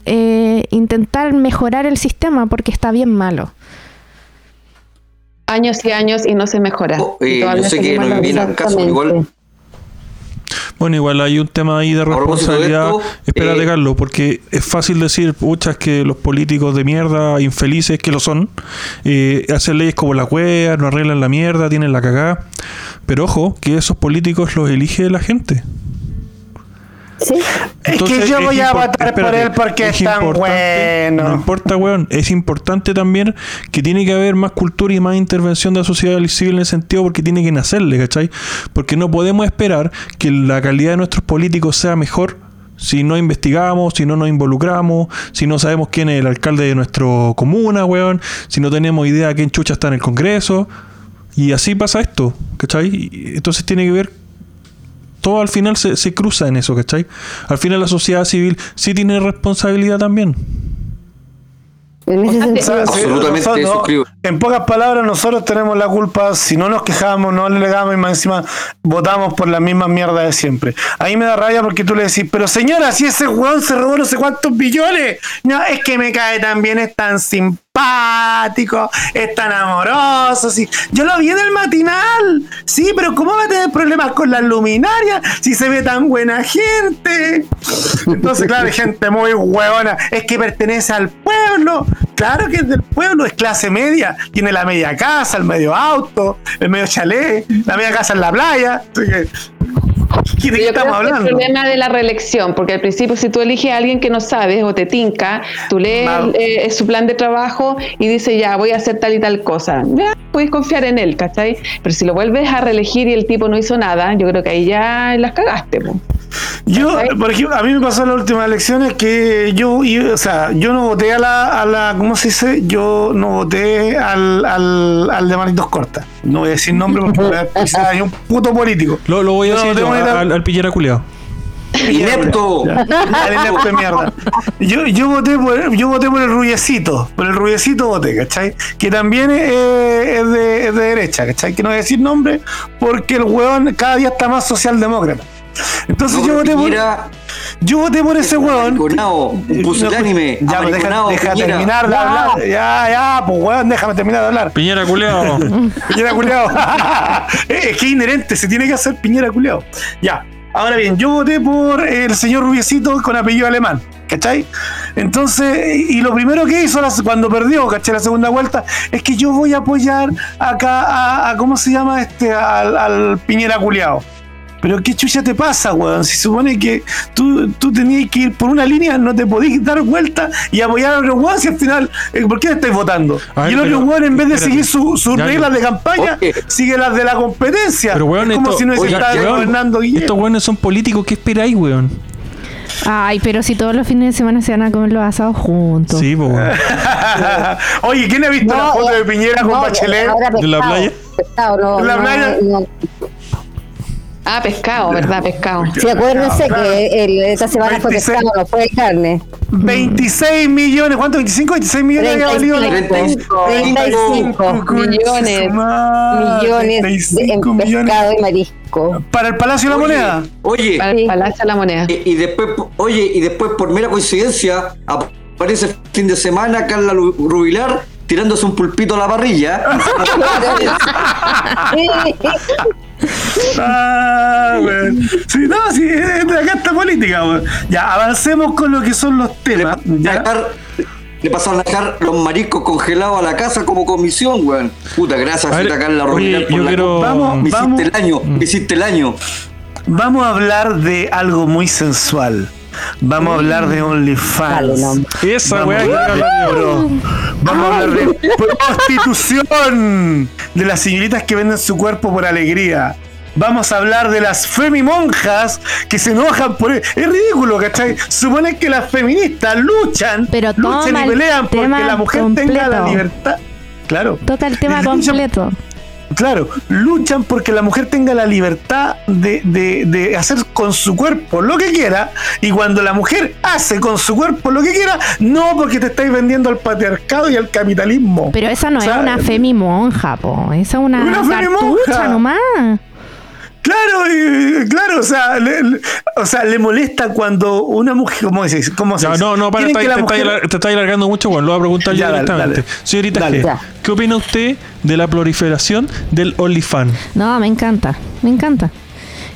eh, intentar mejorar el sistema porque está bien malo. Años y años y no se mejora. Oh, no sé qué, no viene caso igual bueno, igual hay un tema ahí de responsabilidad. Espérate, eh, Carlos, porque es fácil decir, muchas que los políticos de mierda, infelices que lo son, eh, hacen leyes como la wea, no arreglan la mierda, tienen la cagada. Pero ojo, que esos políticos los elige la gente es que yo voy a votar por él porque es, tan bueno. No importa, weón. Es importante también que tiene que haber más cultura y más intervención de la sociedad civil en ese sentido porque tiene que nacerle, ¿cachai? Porque no podemos esperar que la calidad de nuestros políticos sea mejor si no investigamos, si no nos involucramos, si no sabemos quién es el alcalde de nuestra comuna, weón, si no tenemos idea de quién chucha está en el Congreso. Y así pasa esto, ¿cachai? Entonces tiene que ver todo al final se, se cruza en eso, ¿cachai? Al final la sociedad civil sí tiene responsabilidad también. Absolutamente En pocas palabras, nosotros tenemos la culpa si no nos quejamos, no le legamos y más encima votamos por la misma mierda de siempre. Ahí me da rabia porque tú le decís, pero señora, si ese weón se robó no sé cuántos billones, no, es que me cae también, es tan simpático, es tan amoroso. Sí. Yo lo vi en el matinal, sí, pero ¿cómo va a tener problemas con las luminarias si se ve tan buena gente? Entonces, claro, gente muy huevona, es que pertenece al pueblo. Claro que es del pueblo, es clase media. Tiene la media casa, el medio auto, el medio chalet, la media casa en la playa. ¿Qué, de qué estamos hablando? Es el problema de la reelección, porque al principio si tú eliges a alguien que no sabes o te tinca, tú lees eh, su plan de trabajo y dices, ya, voy a hacer tal y tal cosa. Ya, puedes confiar en él, ¿cachai? Pero si lo vuelves a reelegir y el tipo no hizo nada, yo creo que ahí ya las cagaste. Yo, por ejemplo, a mí me pasó en las últimas elecciones que yo, o sea, yo no voté a la, a la, ¿cómo se dice? Yo no voté al, al, al de manitos cortas. No voy a decir nombre porque es un puto político. Lo, lo voy a decir yo, al, al pillera culeado. Inepto. inepto de mierda. Yo, yo, voté por, yo voté por el Rullecito. Por el Rullecito voté, ¿cachai? Que también es, es, de, es de derecha, ¿cachai? Que no voy a decir nombre porque el hueón cada día está más socialdemócrata. Entonces yo voté por. Yo voté por ese weón. pusilánime. Ya, pues, deja, deja terminar de hablar. Ya, ya, pues weón, déjame terminar de hablar. Piñera culeado. piñera culeado. es que es inherente, se tiene que hacer piñera culeado. Ya. Ahora bien, yo voté por el señor Rubiecito con apellido alemán. ¿cachai? Entonces, y lo primero que hizo cuando perdió, ¿cachai? La segunda vuelta, es que yo voy a apoyar acá a, a- ¿cómo se llama este? Al, al Piñera culiao. Pero qué chucha te pasa, weón. Si supone que tú, tú tenías que ir por una línea, no te podías dar vuelta y apoyar a otro weón si al final, eh, ¿por qué estáis votando? Ver, y el otro weón, en vez de espérate. seguir su- sus Ya, reglas de campaña, Oye. sigue las de la competencia. Pero weón, es como esto- si no weón, gobernando Guillermo. Estos weones son políticos, ¿qué esperáis, weón? Ay, pero si todos los fines de semana se van a comer los asados juntos. Sí, weón. Oye, ¿quién ha visto la foto de Piñera con no, Bachelet? ¿De la playa? pescado, no, ¿De la no, playa? Ah, pescado, ¿verdad? Pescado. Sí, acuérdense que el- esta semana fue 26. pescado, no fue carne. 26 millones, ¿cuánto? ¿25? 26 millones había valido la- 35, 35 35 millones. millones de, en 35 millones pescado y marisco. para el Palacio de la Oye, Moneda. Oye, Para el Palacio de la Moneda. y, y después, oye, y después por mera coincidencia aparece el fin de semana Carla Rubilar tirándose un pulpito a la parrilla. Ah, weón. Sí, no, sí, es de acá esta política, weón. Ya, avancemos con lo que son los temas. Ya. Le pasaron a dejar los mariscos congelados a la casa como comisión, weón. Puta, gracias, A Carla Rubilar, por yo la quiero-. Vamos, Me vamos. hiciste el año, me hiciste el año. Vamos a hablar de algo muy sensual. Vamos a hablar de Dale, OnlyFans. no. Esa Vamos weá a que hablar de oro. Vamos a hablar de prostitución. De las señoritas que venden su cuerpo por alegría. Vamos a hablar de las femimonjas que se enojan por... Es ridículo, ¿cachai? Supone que las feministas luchan, Pero luchan y el pelean porque la mujer tenga la libertad. Claro. Toca el tema completo. Claro, luchan porque la mujer tenga la libertad de, de- de hacer con su cuerpo lo que quiera y cuando la mujer hace con su cuerpo lo que quiera, no porque te estáis vendiendo al patriarcado y al capitalismo. Pero esa no O sea, es una femi monja, po. Esa es una, Una cartucha nomás. Claro, y- claro, o sea, le, le- o sea, le molesta cuando una mujer, ¿cómo se dice? ¿Cómo se dice? no, no, para, te, mujer- estáis alargando mucho, bueno, lo voy a preguntar yo Ya, directamente. dale. Señorita Dale. G. ¿qué opina usted de la proliferación del OnlyFans? No, me encanta, me encanta.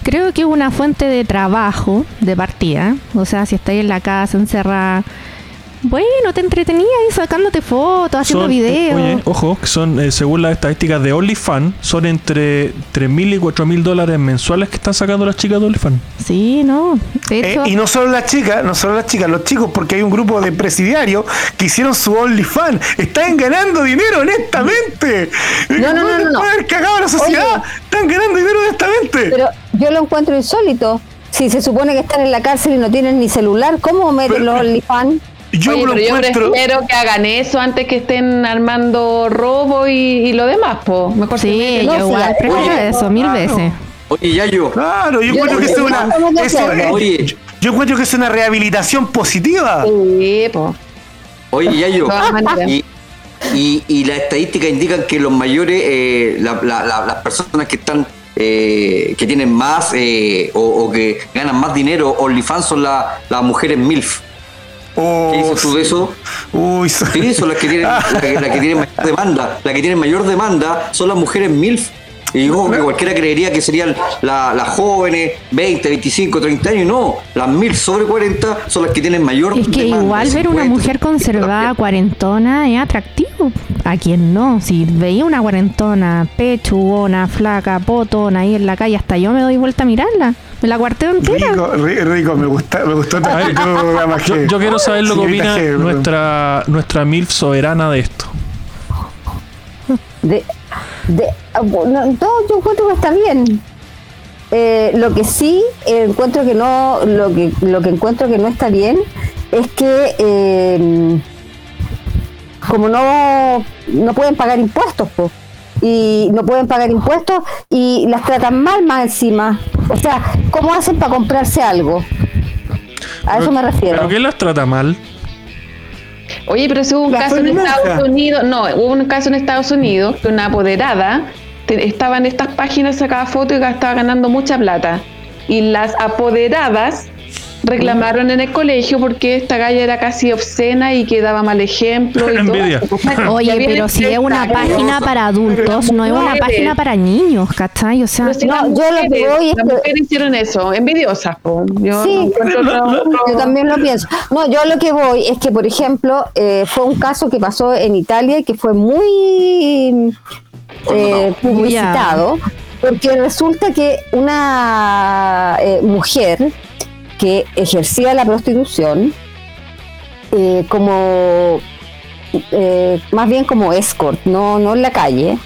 Creo que es una fuente de trabajo de partida. O sea, si estáis en la casa encerrada, bueno, te entretenías ahí sacándote fotos, haciendo Son- videos. Oye, ojo, que son, eh, según las estadísticas de OnlyFans, son entre 3.000 y 4.000 dólares mensuales que están sacando las chicas de OnlyFans. Sí, no. De Eh, y no solo las chicas, no solo las chicas, los chicos, porque hay un grupo de presidiarios que hicieron su OnlyFans. Están ganando dinero honestamente. No, no, no, no, no. Haber cagado a la sociedad. Oye. Están ganando dinero honestamente. Pero yo lo encuentro insólito. Si se supone que están en la cárcel y no tienen ni celular, ¿cómo meten Pero- los OnlyFans? Yo Oye, lo pero yo encuentro. prefiero que hagan eso antes que estén armando robo y, y lo demás, po. Mejor sí, meten- yo igual prefiero Oye, eso mil claro. veces. Oye, Yayo, Claro, yo Yo- encuentro que yo- es yo- una. eso Oye. yo encuentro que es una rehabilitación positiva. Sí, po. oye, todas maneras. Y, y, y las estadísticas indican que los mayores, eh, la- la- la- las personas que están, eh, que tienen más eh, o, o que ganan más dinero, OnlyFans son la- las mujeres MILF. Oh, ¿Qué dices tú de eso? Uy, so- Sí, son las que tienen, las que, las que tienen mayor demanda. Las que tienen mayor demanda son las mujeres MILF. Y yo que cualquiera creería que serían la- las jóvenes, 20, 25, 30 años. No, las MILF sobre 40 son las que tienen mayor Es que demanda. igual ver una 50, mujer conservada, cuarentona, es atractivo. ¿A quien no? Si veía una cuarentona, pechugona, flaca, potona ahí en la calle, hasta yo me doy vuelta a mirarla. Me la cuarteo entera. rico, ri- rico, me gusta, me gustó ver, Yo, quiero saber lo que opina G, nuestra, nuestra MILF soberana de esto. De, de, no, yo encuentro que está bien. Eh, lo que sí eh, encuentro que no, lo que, lo que encuentro que no está bien es que eh, como no, no pueden pagar impuestos, po, y no pueden pagar impuestos y las tratan mal más encima. O sea, ¿cómo hacen para comprarse algo? A eso me refiero. ¿Pero qué las trata mal? Oye, pero si hubo un La caso en. Estados Unidos, no, hubo un caso en Estados Unidos que una apoderada te- estaba en estas páginas, sacaba fotos y estaba ganando mucha plata. Y las apoderadas reclamaron en el colegio porque esta galla era casi obscena y que daba mal ejemplo. Y todo. Oye, pero si es una página para adultos, no es una página para niños, ¿cachai? O sea, si No, yo lo que mujeres- voy es las mujeres hicieron eso, envidiosas. Yo Sí. no Yo también lo pienso. No, yo lo que voy es que, por ejemplo, eh, fue un caso que pasó en Italia y que fue muy eh, publicitado, porque resulta que una eh, mujer que ejercía la prostitución eh, como eh, más bien como escort, no, no en la calle,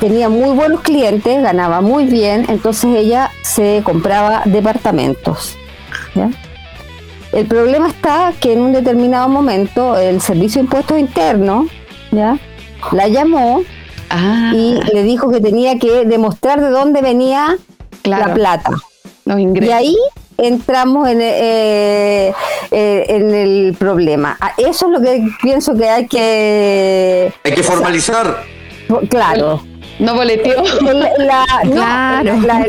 tenía muy buenos clientes, ganaba muy bien, entonces ella se compraba departamentos. ¿ya? El problema está que en un determinado momento el Servicio de Impuestos Internos ¿ya? la llamó Ah, y le dijo que tenía que demostrar de dónde venía claro, la plata. Los Y ahí entramos en, eh, eh, en el problema. Ah, Eso es lo que pienso que hay que... Hay que formalizar. Claro. No boleteó. La- la- no, Claro, la-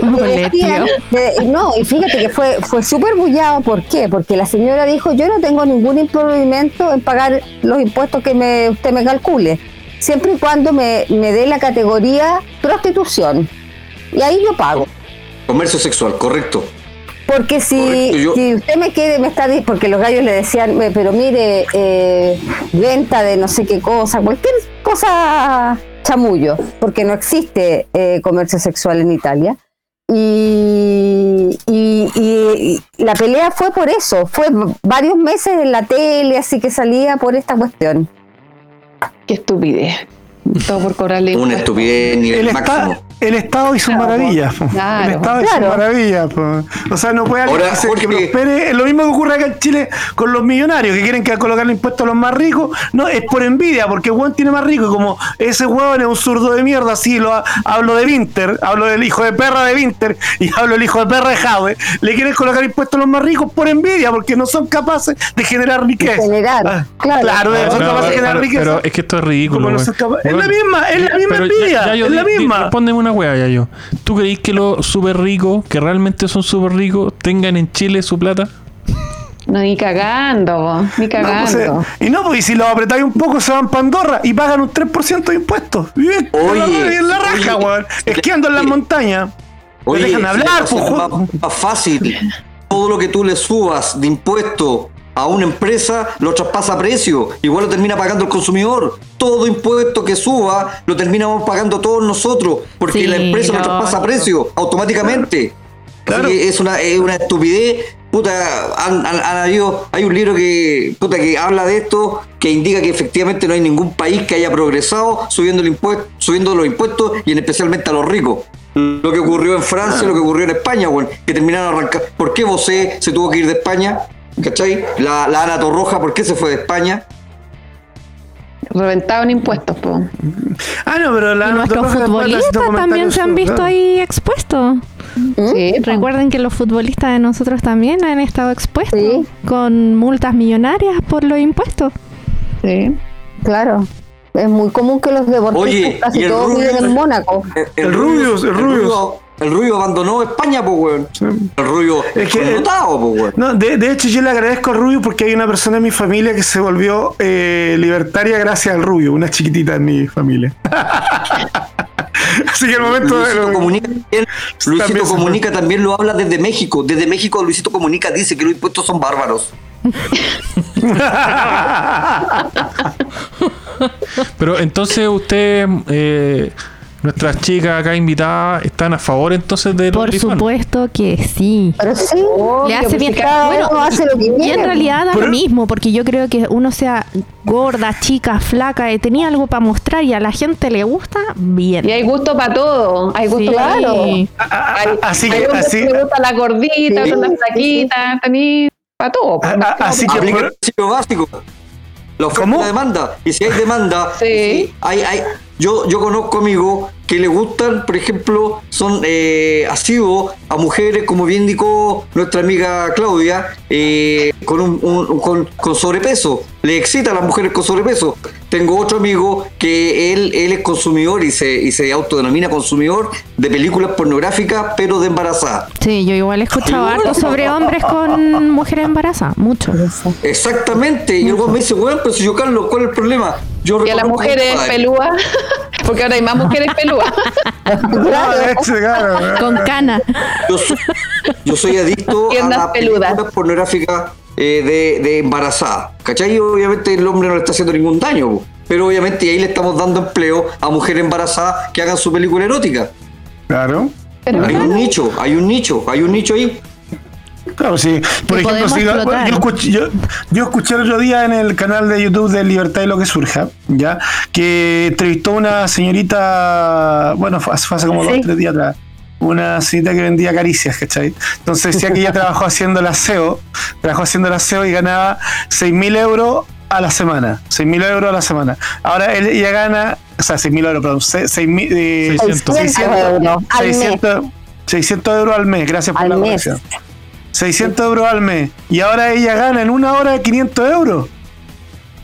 que- no, y fíjate que fue, fue súper bullado. ¿Por qué? Porque la señora dijo, yo no tengo ningún impedimento en pagar los impuestos que me, usted me calcule, siempre y cuando me, me dé la categoría prostitución. Y ahí yo pago. Comercio sexual, correcto. Porque si, Correcto, yo- si usted me quiere, me está porque los gallos le decían, "Eh, pero mire, eh, venta de no sé qué cosa, cualquier cosa chamullo, porque no existe eh, comercio sexual en Italia. Y, y- y- y la pelea fue por eso, fue varios meses en la tele, así que salía por esta cuestión. Qué estupidez. Todo por cobrarle. Una estupidez El, nivel máximo. El Estado hizo Claro, maravillas. claro. el Estado Claro. hizo maravillas. O sea, no puede Ahora, alguien que, Jorge- prospere. Es lo mismo que ocurre acá en Chile con los millonarios que quieren que colocarle impuestos a los más ricos. No, es por envidia, porque hueón tiene más rico. Y como ese hueón es un zurdo de mierda, así lo ha- hablo de Winter, hablo del hijo de perra de Winter y hablo del hijo de perra de Jave. Le quieren colocar impuestos a los más ricos por envidia, porque no son capaces de generar riqueza. generar, Ah, claro. claro, son no, capaces de generar pero, riqueza. pero es que esto es ridículo. Es la misma, es la misma envidia, ya- ya yo es la di- di- misma. Wea, ya yo. ¿Tú creís que los súper ricos, que realmente son súper ricos, tengan en Chile su plata? No, ni cagando, ni No, pues, cagando. eh, y no, pues y si los apretáis un poco se van para Andorra y pagan un 3% de impuestos. Bien, Oye, en la raja, weón. Esquiando en las montañas. Oye, dejan hablar, pues, más fácil. Todo lo que tú le subas de impuesto a una empresa lo traspasa a precio. Igual lo termina pagando el consumidor. Todo impuesto que suba lo terminamos pagando todos nosotros. Porque Sí, la empresa lo traspasa a precio automáticamente. Claro. Así que es una, es una estupidez. Puta, han- han- han habido- hay un libro que, puta, que habla de esto, que indica que efectivamente no hay ningún país que haya progresado subiendo, el impuesto, subiendo los impuestos y en especialmente a los ricos. Lo que ocurrió en Francia, lo que ocurrió en España, que terminaron arrancando. ¿Por qué Bosé se tuvo que ir de España? ¿Cachai? La, la Ana Torroja, ¿por qué se fue de España? Reventado en impuestos, po. Ah, no, pero la Y nuestros futbolistas también se han visto claro. ahí expuestos. Sí, po. Recuerden que los futbolistas de nosotros también han estado expuestos Sí. con multas millonarias por los impuestos. Sí. Claro. Es muy común que los deportistas Oye, casi y el todos rubio- viven en Mónaco. El Rubius, el Rubius. El Rubio abandonó España, pues, weón. El Rubio Es que- connotado, pues, weón. No, de, de hecho, yo le agradezco al Rubio porque hay una persona en mi familia que se volvió eh, libertaria gracias al Rubio, una chiquitita en mi familia. Así que el momento de Luisito Comunica también, Luisito También se Comunica también lo habla desde México. Desde México Luisito Comunica dice que los impuestos son bárbaros. Pero entonces usted, eh, nuestras chicas acá invitadas, ¿están a favor entonces de Por supuesto que sí. Pero sí, Le hace pues, bien. Bueno, hace lo que y en realidad da lo mismo, porque yo creo que uno sea gorda, chica, flaca, eh, tenía algo para mostrar y a la gente le gusta, bien. Y hay gusto para todo. Hay gusto Sí. para todo. Sí. Hay, Así hay que, así, que le gusta la gordita, Sí. la flaquita, tení para todo. a- a- así que por- básico. La oferta demanda. Y si hay demanda, Sí. hay, hay, yo, yo conozco amigos que le gustan, por ejemplo, son eh, asiduos a mujeres, como bien indicó nuestra amiga Claudia, eh, con, un, un- con, con sobrepeso. Le excita a las mujeres con sobrepeso. Tengo otro amigo que él, él es consumidor y se, y se autodenomina consumidor de películas pornográficas, pero de embarazada. Sí, yo igual he escuchado harto sobre hombres con mujeres embarazadas, mucho. Exactamente. Y weón me dice, weón, pero si yo, Carlos, ¿cuál es el problema? Yo Y a las mujeres pelúas, porque ahora hay más mujeres pelúas. Claro, Con cana. Yo soy, yo soy adicto a las peludas. películas pornográficas eh, de, de embarazada. ¿Cachai? Y obviamente el hombre no le está haciendo ningún daño. Pero obviamente ahí le estamos dando empleo a mujeres embarazadas que hagan su película erótica. claro. Pero Hay un nicho, hay un nicho, hay un nicho ahí. Claro, sí. Por ejemplo, si, yo, escuché, yo, yo escuché el otro día en el canal de YouTube de Libertad y lo que surja, ¿ya? Que entrevistó una señorita, bueno, fue, hace como dos Sí. tres días atrás, una señorita que vendía caricias, ¿cachai? Entonces decía que ella trabajó haciendo el aseo, trabajó haciendo el aseo y ganaba 6 mil euros a la semana. 6 mil euros a la semana. Ahora él- ella gana, o sea, 6 mil euros, perdón, 6 mil... eh, 600. 600 euros al mes. 600, 600 euros al mes, gracias por Al la mes. 600 euros al mes. Y ahora ella gana en una hora 500 euros.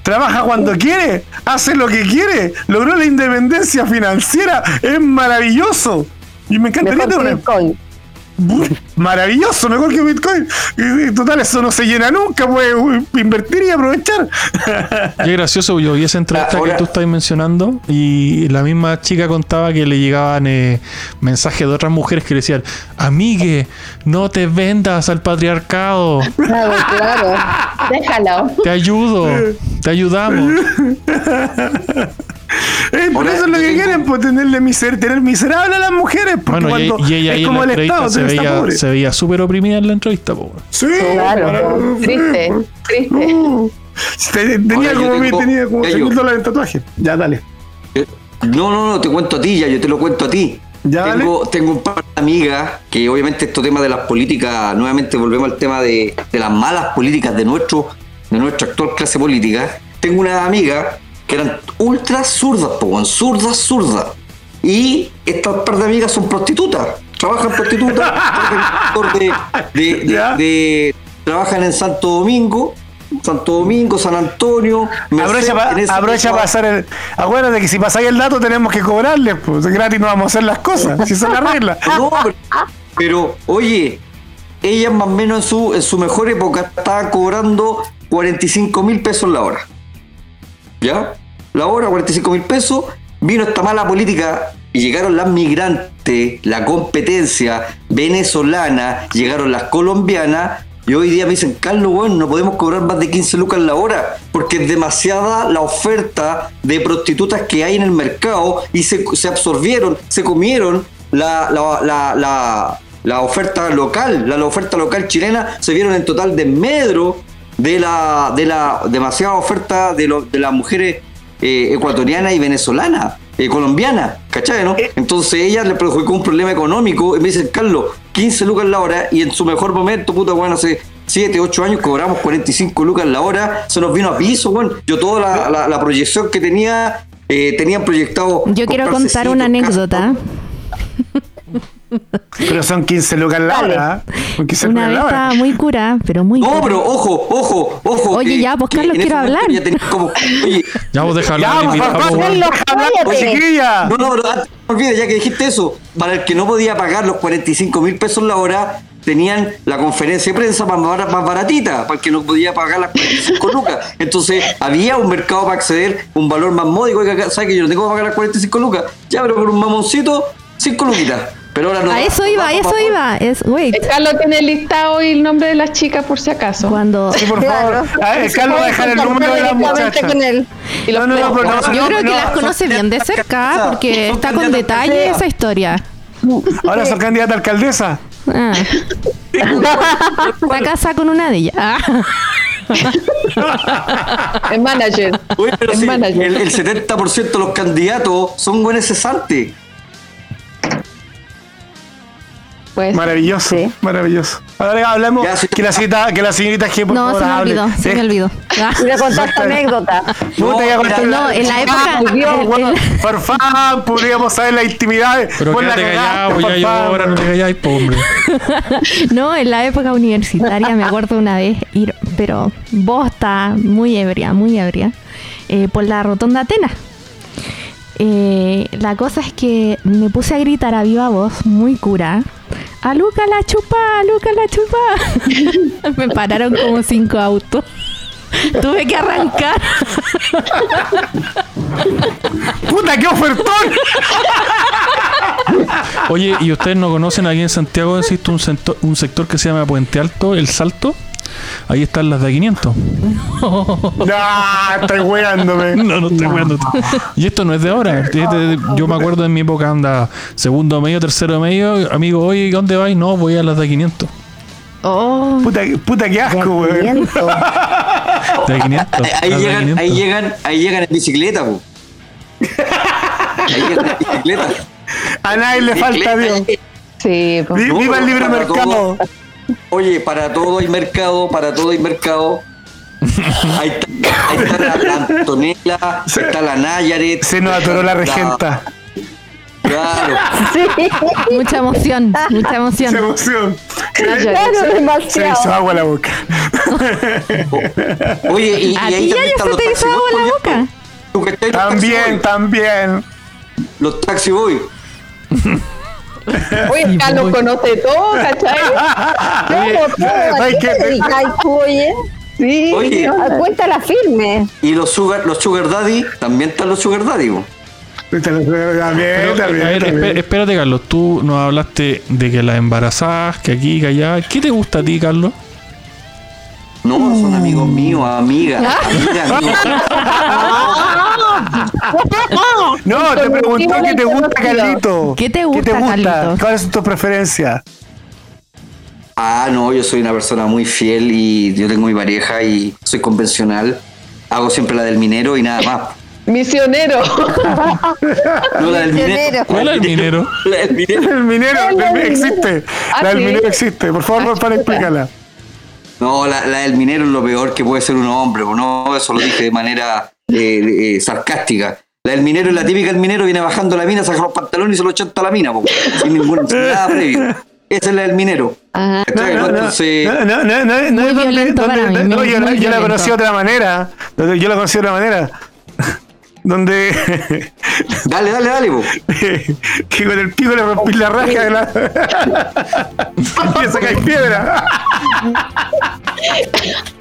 Trabaja cuando quiere, hace lo que quiere, logró la independencia financiera, es maravilloso. Y me encantaría tener una-. Maravilloso, mejor que Bitcoin. Total, eso no se llena nunca, pues invertir y aprovechar. Qué gracioso, yo vi esa entrevista Ahora- que tú estás mencionando y la misma chica contaba que le llegaban eh, mensajes de otras mujeres que le decían, amigue, no te vendas al patriarcado, Claro, claro. déjalo. te ayudo, te ayudamos. Eh, por eso es lo que tengo- quieren, pues tenerle miser, tener miserable a las mujeres. Porque Bueno, y, cuando y ella es ahí en como la el entrevista Estado, se veía, pobre. se veía súper oprimida en la entrevista. po. Sí, Claro. Triste, triste. Te- Tenía como, tengo- tenía como ya 100 yo. mil dólares en tatuaje. Ya, dale. No, no, no, te cuento a ti, ya, yo te lo cuento a ti. Ya, dale. tengo, tengo un par de amigas que obviamente estos temas de las políticas, nuevamente volvemos al tema de, de las malas políticas de nuestro, de nuestra actual clase política. Tengo una amiga que eran ultra zurdas, po, zurdas, zurdas. Y estas par de amigas son prostitutas, trabajan prostitutas, de, de- trabajan en Santo Domingo, Santo Domingo, San Antonio. Merced, Aprovecha en ese para pasar el. Acuérdate que si pasáis el dato tenemos que cobrarles, pues gratis no vamos a hacer las cosas. Si son las reglas. No, pero, pero, oye, ellas más o menos en su, en su mejor época estaban cobrando 45 mil pesos la hora. ¿Ya? La hora, 45 mil pesos. Vino esta mala política y llegaron las migrantes, la competencia venezolana, llegaron las colombianas. Y hoy día me dicen, Carlos, bueno, no podemos cobrar más de 15 lucas la hora, porque es demasiada la oferta de prostitutas que hay en el mercado y se, absorbieron, se comieron la, la, oferta local, la, oferta local chilena, se vieron en total desmedro de la, de la demasiada oferta de, lo- de las mujeres eh, ecuatorianas y venezolanas, eh, colombianas, ¿cachai? No? Entonces ella le perjudicó un problema económico y me dicen, Carlos, 15 lucas la hora y en su mejor momento, puta, bueno, hace 7, 8 años cobramos 45 lucas la hora, se nos vino a piso, bueno. Yo toda la, la- la proyección que tenía, eh, tenían proyectado... Yo quiero contar una anécdota. Pero son 15 lucas la hora. ¿eh? Son 15 Una lucas vez la hora. estaba muy cura, pero muy No, cura. pero ojo, ojo, ojo. Oye, ya, pues, Carlos, quiero hablar. ya como- oye, Ya vos Ya. No, no, pero antes, no olvides, ya que dijiste eso, para el que no podía pagar los 45 mil pesos la hora, tenían la conferencia de prensa más, bar- más baratita, para el que no podía pagar las 45 lucas. Entonces, había un mercado para acceder, un valor más módico, ¿sabes que yo no tengo que pagar las 45 lucas? Ya, pero por un mamoncito, 5 luquitas. Pero ahora no. A eso iba, a eso iba. Es, wait, Eh, Carlos tiene listado y el nombre de las chicas por si acaso. cuando... Sí, por Claro. favor. A ver, Se Carlos va a dejar el número de la directamente muchacha. con él. Y los No, no, no, Yo no, creo que no, las conoce bien de cerca porque está con detalle esa historia. Ahora son candidata a alcaldesa. Ah. Está casada con una de ellas. Ah. El manager. Oye, pero el sí, manager. el, el 70% de los candidatos son buenos cesantes. Pues, Maravilloso, Sí. maravilloso. Ahora hablemos Ya, sí. que la señorita, que la señorita G, por No, favor, se me hable. olvidó, se me Eh, olvidó. Ah. Y le contaste anécdota. Mira, No, en la época. Ah, en- bueno, en- por favor, podríamos saber la intimidad. Pero la cagada, callado, por ya yo ahora no te calláis, po, hombre. No, en la época universitaria me acuerdo una vez ir, pero bosta, muy ebria, muy ebria, eh, por la rotonda Atenas. Eh, la cosa es que me puse a gritar a viva voz, muy cura. ¡A Luca la chupa! ¡A Luca la chupa! me pararon como cinco autos. Tuve que arrancar. ¡Puta, qué ofertón! Oye, ¿y ustedes no conocen aquí en Santiago existe un sector, un sector que se llama Puente Alto, El Salto? Ahí están las de 500. No, estoy weándome. No, no estoy jugando. Y esto no es de ahora. Es de- Yo me acuerdo en mi época anda segundo medio, tercero medio. Amigo, oye, ¿dónde vais? No, voy a las de 500. Oh, Puta, puta, qué asco, weón. De 500. Ahí, llegan, 500. ahí llegan, ahí llegan en bicicleta, po. Ahí llegan en bicicleta. A nadie le falta Dios. sí, pues. Vi- No, Viva el libre mercado. todo. Oye, para todo hay mercado, para todo hay mercado. Ahí está, ahí está la, la Antonella, está la Nayaret. Se nos atoró la regenta. Claro. Sí, mucha emoción, mucha emoción. emoción. claro, Se demasiado. hizo agua la boca. Oye, y, y ¿A ahí también están se los te hizo agua en la boca? ¿Tú cachai los taxi También, también. Los taxi boys. Oye, Carlos conoce todo, ¿cachai? Todo, todo. ¿A hay qué que- te dedicas tú, oye? Sí. Oye. Cuéntala firme. Y los sugar, los sugar daddy, también están los sugar daddy. po. También, Pero, también, a ver, también. espé- espérate, Carlos. Tú nos hablaste de que las embarazadas, que aquí, que allá. ¿Qué te gusta a ti, Carlos? No, son amigos míos, amigas. amigas, amigos. No, te preguntó qué te gusta. Carlito. ¿Qué te gusta, Carlito? ¿Cuáles son tus preferencias? Ah, no, yo soy una persona muy fiel y yo tengo mi pareja y soy convencional. Hago siempre la del minero y nada más. Misionero. No la del minero. ¿Cuál es el minero? La del minero. El minero el- existe. Ah, La del ¿sí? minero existe. Por favor, para explícala. No, la, la del minero es lo peor que puede ser un hombre, no, eso lo dije de manera eh, eh, sarcástica. La del minero es la típica, el minero viene bajando la mina, saca los pantalones y se lo chanta a la mina, po, sin ningún sin nada previo. Esa es la del minero. No, no, no, Entonces, no, no, no, no, no no, yo, la- conocí de otra manera. Yo la conocí de otra manera. Donde dale, dale, dale, po. que con el pico le rompí la raja de la. y sacáis piedra.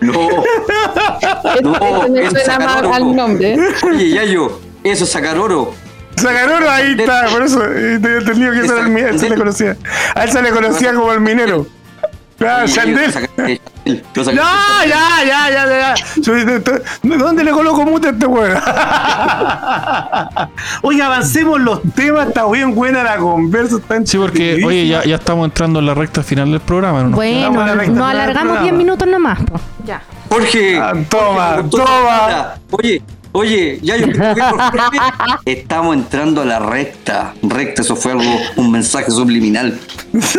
No, no, Eso me es sacar oro, al nombre. Oye, Yayo, eso es sacar oro. Sacar oro, ahí está. Por eso eh, tenía entendido que ese era el mi- él se le conocía. A él se le conocía como el minero. Oye, lo saca- No, ya, ya, ya, ya. ya. ¿Dónde le coloco mute a este weón? Oiga, avancemos los temas. Está bien buena la conversa. Está Sí, porque, oye, ya, ya estamos entrando en la recta final del programa, ¿no? Bueno, nos alargamos programa. 10 minutos nomás. po. Ya. Jorge. Ah, toma, Jorge, toma. Oye, oye, ya yo estamos entrando a la recta. Recta, eso fue algo, un mensaje subliminal.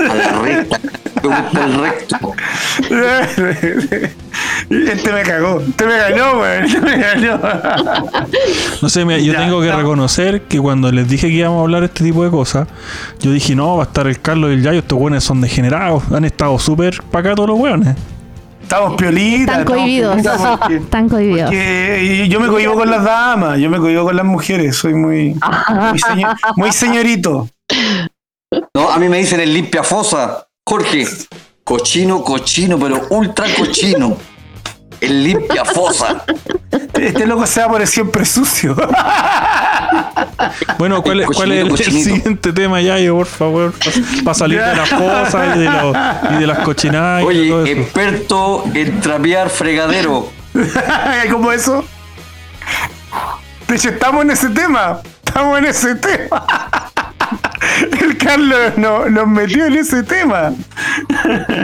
A la recta. Me gusta el recto. Este me cagó. Este me ganó, weón. Este me ganó. No sé, mira, yo Ya, tengo que reconocer que cuando les dije que íbamos a hablar este tipo de cosas, yo dije, no, va a estar el Carlos y el Yayo, estos weones son degenerados, han estado súper para acá todos los weones. Estamos piolitas. Están cohibidos. Están cohibidos. porque yo me cohibo con las damas, yo me cohibo con las mujeres, soy muy, muy, señor- muy señorito. No, a mí me dicen el limpia fosa. Jorge, cochino, cochino, pero ultra cochino. El limpia fosa. Este loco se va por el siempre sucio. Bueno, ¿cuál, es- cuál es el, siguiente tema, Yayo, por favor? Para salir de las cosas y de, los- y de las cochinadas y de todo Oye, eso. experto en trapear fregadero. ¿Cómo eso? De hecho, estamos en ese tema. Estamos en ese tema. El Carlos no- nos metió en ese tema.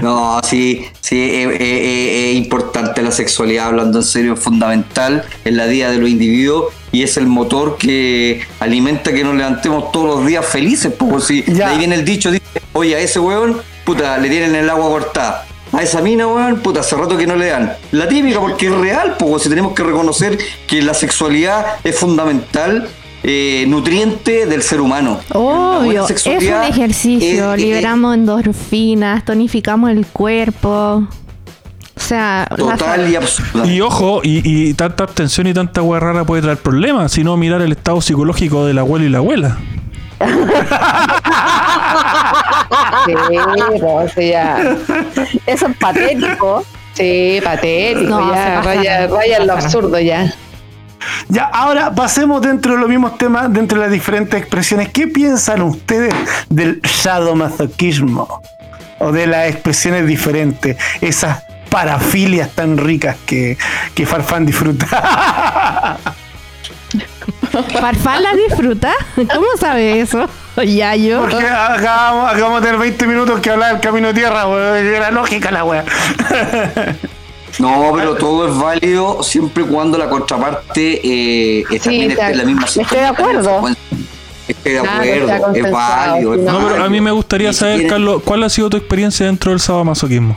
No, sí, sí, es, es- es- es importante la sexualidad, hablando en serio, es fundamental en la vida de los individuos y es el motor que alimenta que nos levantemos todos los días felices. Pues, si Ya. ahí viene el dicho, dice, oye, a ese weón, puta, le tienen el agua cortada. A esa mina, weón, puta, hace rato que no le dan. La típica, porque es real, pues, si tenemos que reconocer que la sexualidad es fundamental, eh, nutriente del ser humano. Obvio, es un ejercicio, es- es- liberamos endorfinas, tonificamos el cuerpo. O sea, Total y absoluta. Y ojo, y, y tanta abstención y tanta hueá rara puede traer problemas, sino mirar el estado psicológico del abuelo y la abuela. Sí, pues, sí, ya. Eso es patético. Sí, patético, No, ya, raya, raya en lo absurdo ya. Ya, ahora pasemos dentro de los mismos temas, dentro de las diferentes expresiones. ¿Qué piensan ustedes del sadomasoquismo? O de las expresiones diferentes, esas parafilias tan ricas que, que Farfán disfruta. ¿Farfán la disfruta? ¿Cómo sabe eso? Ya yo. Porque acabamos, acabamos de tener 20 minutos que hablar del camino de tierra. Era lógica la wea. No, pero todo es válido siempre y cuando la contraparte eh, Sí, también esté en la misma estoy de acuerdo. Esté de acuerdo, es válido. es No, pero a mí me gustaría Y si saber, Carlos, ¿cuál ha sido tu experiencia dentro del sadomasoquismo?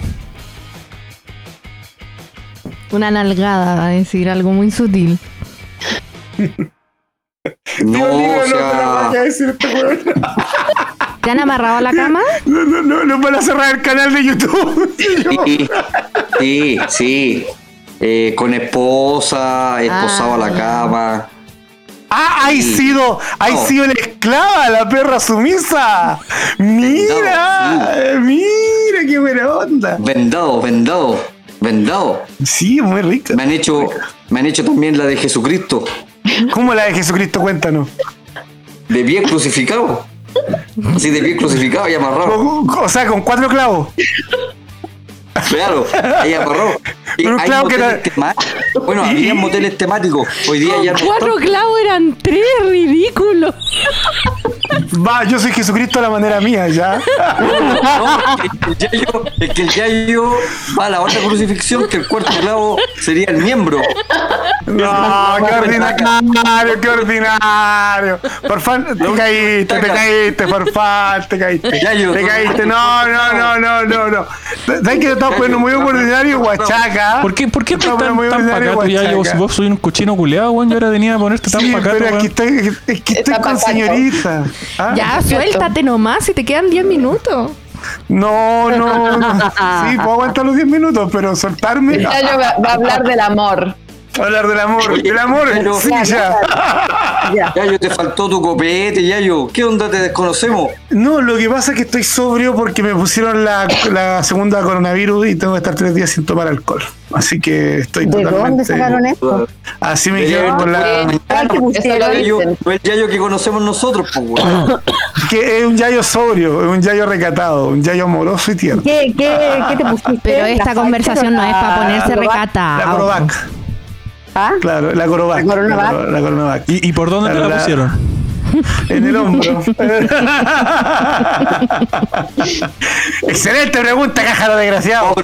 Una nalgada, va a decir algo muy sutil. No, o sea, ¿Te han amarrado a la cama? No, no, no, no van a cerrar el canal de YouTube. sí, sí, sí. Eh, con esposa, esposado a la cama. Ah, hay Sí. sido, hay No. sido la esclava, la perra sumisa. Mira, mira, qué buena onda. Vendado, vendado, vendado. Sí, muy rica. Me han hecho, me han hecho también la de Jesucristo, ¿Cómo la de Jesucristo? Cuéntanos. de pie crucificado. Así de pie crucificado y amarrado. O, o sea, con cuatro clavos. Claro, ahí amarró. Pero hay claro que moteles temáticos. Bueno, había moteles temáticos. Hoy día ya no Cuatro están. clavos eran tres, ridículo. Va, yo soy Jesucristo a la manera mía, ya. No, es que el yayo, que el yayo va a la otra crucifixión, que el cuarto clavo sería el miembro. No, qué ordinario, qué ordinario. Farfán, te caíste, te caíste, Farfán, te caíste. Ya, yo- Te caíste, no, no, no, no, no, no. ¿Sabes que te estás poniendo muy ordinario, guachaca? ¿Por qué, por qué Te estás tan, tan muy ordinario, pacato ya? Yo, guachaca. si vos soy un cochino culeado, weón, yo ahora venía a ponerte tan Sí, pacato, pero aquí estoy, es que estoy con señorita. Ah, Ya, suéltate nomás si te quedan 10 minutos. No, no, no. Sí, puedo aguantar los 10 minutos, pero soltarme. Ya yo va, va a hablar del amor. Hablar del amor. Oye, El amor, pero- sí, ya. Yayo, te faltó tu copete, Yayo. ¿Qué onda te desconocemos? No, lo que pasa es que estoy sobrio porque me pusieron la, la segunda coronavirus y tengo que estar tres días sin tomar alcohol. Así que estoy ¿De totalmente. dónde sacaron esto? Así me Ya, ya, con la. Es el Yayo que conocemos nosotros, pues, weón. Que es un yayo sobrio, es un yayo recatado, un yayo amoroso y tierno. ¿Qué, qué, qué te pusiste? Pero ¿La esta conversación no es para la ponerse? La recata. Corovac. ¿Ah? Claro, la Corovac. La Coronavac. La, la Coronavac. ¿Y, y por dónde te La- pusieron? En el hombro. Excelente pregunta, cájaro desgraciado.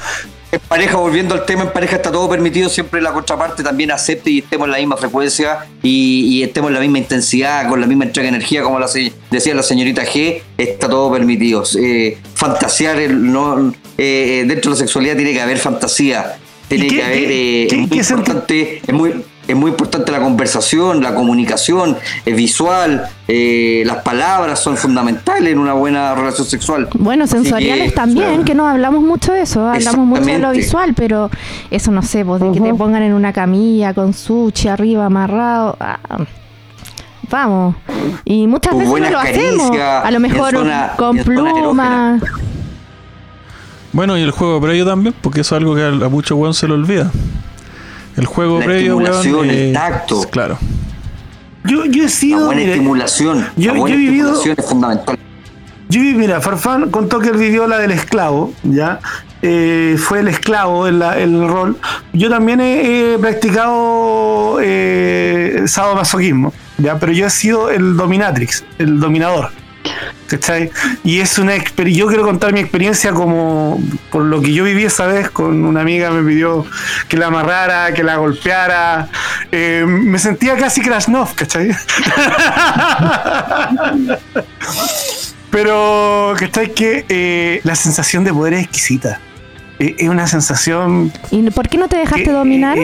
En pareja, volviendo al tema, en pareja está todo permitido, siempre la contraparte también acepte y estemos en la misma frecuencia y, y estemos en la misma intensidad, con la misma entrega de energía, como la se- decía la señorita G, está todo permitido. Eh, fantasear, el- no, eh, dentro de la sexualidad tiene que haber fantasía, tiene ¿Y qué- que haber, qué- eh, qué- es, muy importante, es muy es muy importante la conversación, la comunicación, es visual, eh, las palabras son fundamentales en una buena relación sexual. Bueno, sensoriales que, también, que no hablamos mucho de eso, hablamos mucho de lo visual, pero eso no sé, pues de que te pongan en una camilla con sushi arriba amarrado. ah, vamos. Y muchas veces no lo hacemos. A lo mejor zona- con pluma. Bueno, y el juego previo también, porque eso es algo que a, a muchos weón se le olvida. El juego La previo, weón. estimulación, el eh, tacto. Claro. Yo, yo he La sido. buena mire, estimulación. yo- la buena yo he vivido- estimulación es fundamental. Yo vi, mira, Farfán contó que él vivió la del esclavo, ¿ya? Eh, fue el esclavo en la- el rol. Yo también he, he practicado eh, sadomasoquismo, ¿ya? Pero yo he sido el dominatrix, el dominador, ¿Cachai? Y es una experiencia, yo quiero contar mi experiencia como por lo que yo viví esa vez con una amiga me pidió que la amarrara, que la golpeara. Eh, me sentía casi Krasnov, ¿cachai? Pero, ¿cachai? Que eh, la sensación de poder es exquisita. Eh, es una sensación... ¿Y por qué no te dejaste dominar?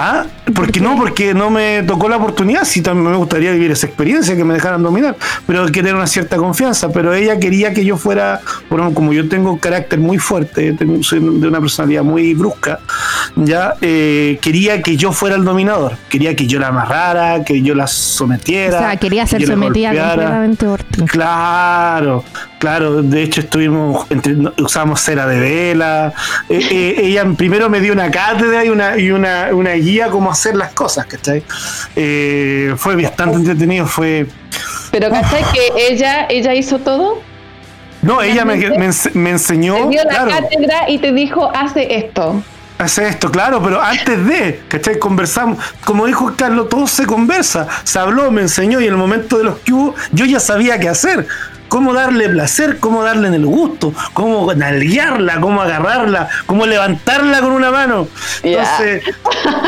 Ah, porque no, porque no me tocó la oportunidad. Sí, también me gustaría vivir esa experiencia, que me dejaran dominar, pero hay que tener una cierta confianza. Pero ella quería que yo fuera, bueno, como yo tengo un carácter muy fuerte, soy de una personalidad muy brusca, ya eh, quería que yo fuera el dominador, quería que yo la amarrara, que yo la o sometiera. sea, quería que ser sometida completamente. Claro, claro. De hecho, estuvimos entre- usamos cera de vela. Eh, eh, ella primero me dio una cátedra y una y una, una guía cómo hacer las cosas, ¿cachai? Eh, fue bastante entretenido. Fue Pero ¿cachai que ella, ella hizo todo? no, ella me, me, me enseñó. Te dio la claro, cátedra y te dijo, hace esto. hace esto, claro, pero antes de, ¿cachai? Conversamos, como dijo Carlos, todo se conversa, se habló, me enseñó y en el momento de los que hubo, yo ya sabía qué hacer. Cómo darle placer, cómo darle en el gusto, cómo nalguearla, cómo agarrarla, cómo levantarla con una mano. Entonces,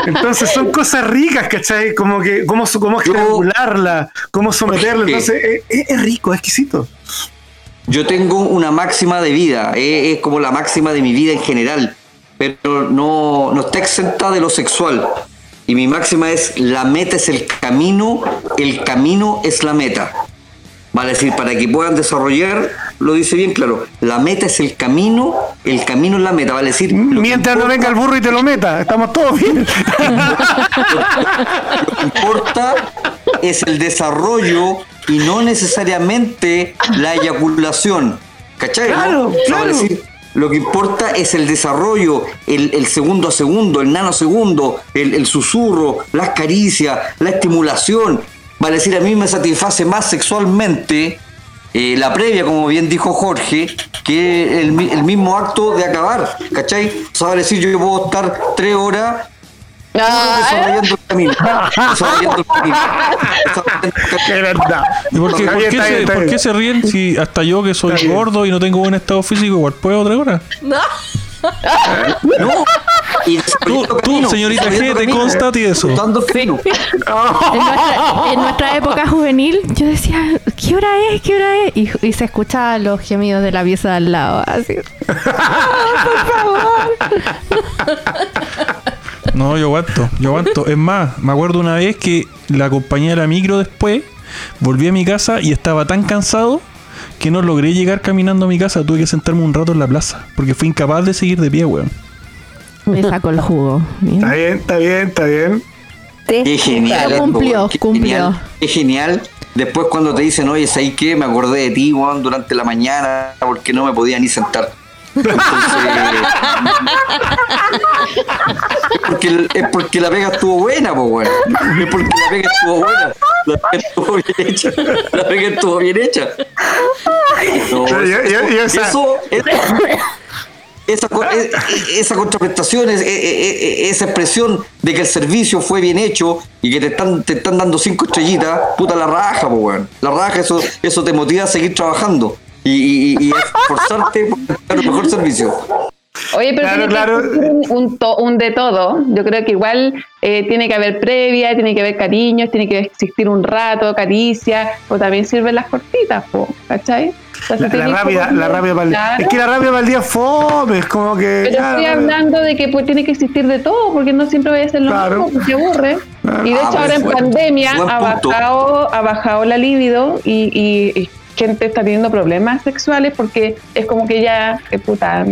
entonces son cosas ricas, ¿cachai? Como que, cómo, cómo estrangularla, cómo someterla. Entonces, es, rico, es exquisito. Yo tengo una máxima de vida, es como la máxima de mi vida en general, pero no, no está exenta de lo sexual. Y mi máxima es, la meta es el camino, el camino es la meta. Vale decir, para que puedan desarrollar, lo dice bien claro, la meta es el camino, el camino es la meta. Vale decir, Mientras no venga el burro y te lo meta, estamos todos bien. lo que importa es el desarrollo y no necesariamente la eyaculación. ¿Cachai? Claro, O sea, claro. vale decir, lo que importa es el desarrollo, el, el segundo a segundo, el nanosegundo, el, el susurro, las caricias, la estimulación. Vale decir, a mí me satisface más sexualmente eh, la previa, como bien dijo Jorge, que el, el mismo acto de acabar. ¿Cachai? O sea, vale decir, yo puedo estar tres horas Ah, desarrollando el camino. Desarrollando el camino. Desarrollando el camino. Es verdad. ¿Y por qué, Está por qué está se, está por qué se ríen si hasta yo que soy gordo y no tengo buen estado físico igual puedo otra hora? No. Y Tú, desarrollando tú camino, señorita G, te consta a ti eso. En nuestra, en nuestra época juvenil, yo decía, ¿qué hora es? ¿Qué hora es? Y, y se escuchaban los gemidos de la pieza de al lado, así. No, yo aguanto, yo aguanto. Es más, me acuerdo una vez que la compañía de la micro después volví a mi casa y estaba tan cansado que no logré llegar caminando a mi casa. Tuve que sentarme un rato en la plaza porque fui incapaz de seguir de pie, weón. Me sacó el jugo. Bien. Está bien, está bien, está bien. Qué genial. Cumplió, qué cumplió. Genial, qué genial. Después cuando te dicen, oye, ¿sabes qué? Me acordé de ti, weón, durante la mañana porque no me podía ni sentar. Entonces, es porque, es porque la pega estuvo buena, pues, weón. Es porque la pega estuvo buena. La pega estuvo bien hecha. La pega estuvo bien hecha. No, yo- yo- yo esa- eso, es- esa, e- e- esa contraprestación, es- e- esa expresión de que el servicio fue bien hecho y que te están, te están dando cinco estrellitas, puta la raja, po, weón. La raja, eso, eso te motiva a seguir trabajando y, y, y- esforzarte por dar un mejor servicio. Oye, pero Claro, tiene claro. un, un to- un de todo. Yo creo que igual eh, tiene que haber previa, tiene que haber cariños, tiene que existir un rato, caricia, o también sirven las cortitas, po, ¿cachai? La, como- la rápida para el día. Claro. Es que la rápida para el día fome, es como que. Pero estoy la- hablando de que pues, tiene que existir de todo, porque no siempre voy a hacer lo mismo, porque aburre. Y de Ah, hecho ahora en buen- pandemia buen ha bajado, ha bajado la libido y, y- y gente está teniendo problemas sexuales porque es como que ya, eh, puta,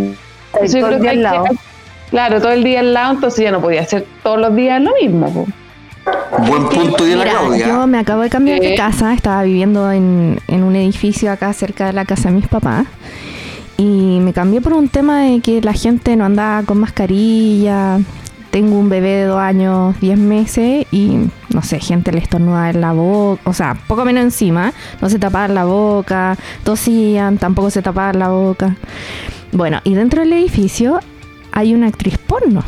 Todo el día hay al lado. que- claro, todo el día al lado, entonces ya no podía hacer todos los días lo mismo. po. Buen punto de la Claudia. yo me acabo de cambiar de casa, estaba viviendo en, en un edificio acá cerca de la casa de mis papás. Y me cambié por un tema de que la gente no andaba con mascarilla. Tengo un bebé de dos años, diez meses y no sé, gente le estornudaba en la boca, o sea, poco menos encima, no se tapaban la boca, tosían, tampoco se tapaban la boca. Bueno, y dentro del edificio hay una actriz porno.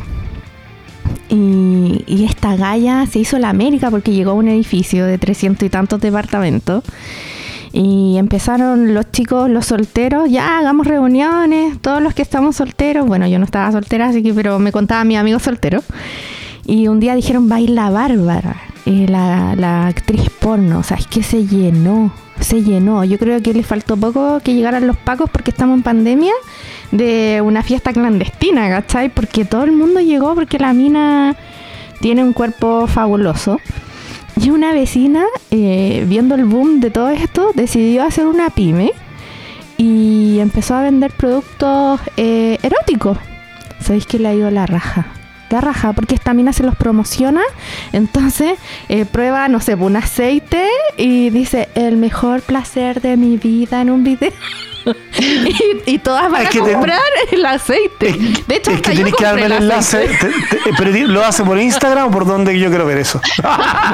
Y, esta galla se hizo la América porque llegó a un edificio de 300 y tantos departamentos. Y empezaron los chicos, los solteros, ya hagamos reuniones, todos los que estamos solteros. Bueno, yo no estaba soltera, así que, pero me contaba mi amigo soltero. Y un día dijeron, baila Bárbara, eh, la, la actriz porno. O sea, es que se llenó, se llenó. Yo creo que le faltó poco que llegaran los pacos porque estamos en pandemia de una fiesta clandestina, ¿cachai? Porque todo el mundo llegó porque la mina tiene un cuerpo fabuloso. Y una vecina, eh, viendo el boom de todo esto, decidió hacer una pyme y empezó a vender productos eh, eróticos. ¿Sabéis que le ha ido la raja? Raja, porque esta mina se los promociona, entonces eh, prueba, no sé, un aceite y dice, el mejor placer de mi vida en un video. y, y todas van Es a te- comprar el aceite. De hecho, Es que tienes que darme el enlace. Te- te- pero ¿Lo hace por Instagram o por dónde yo quiero ver eso?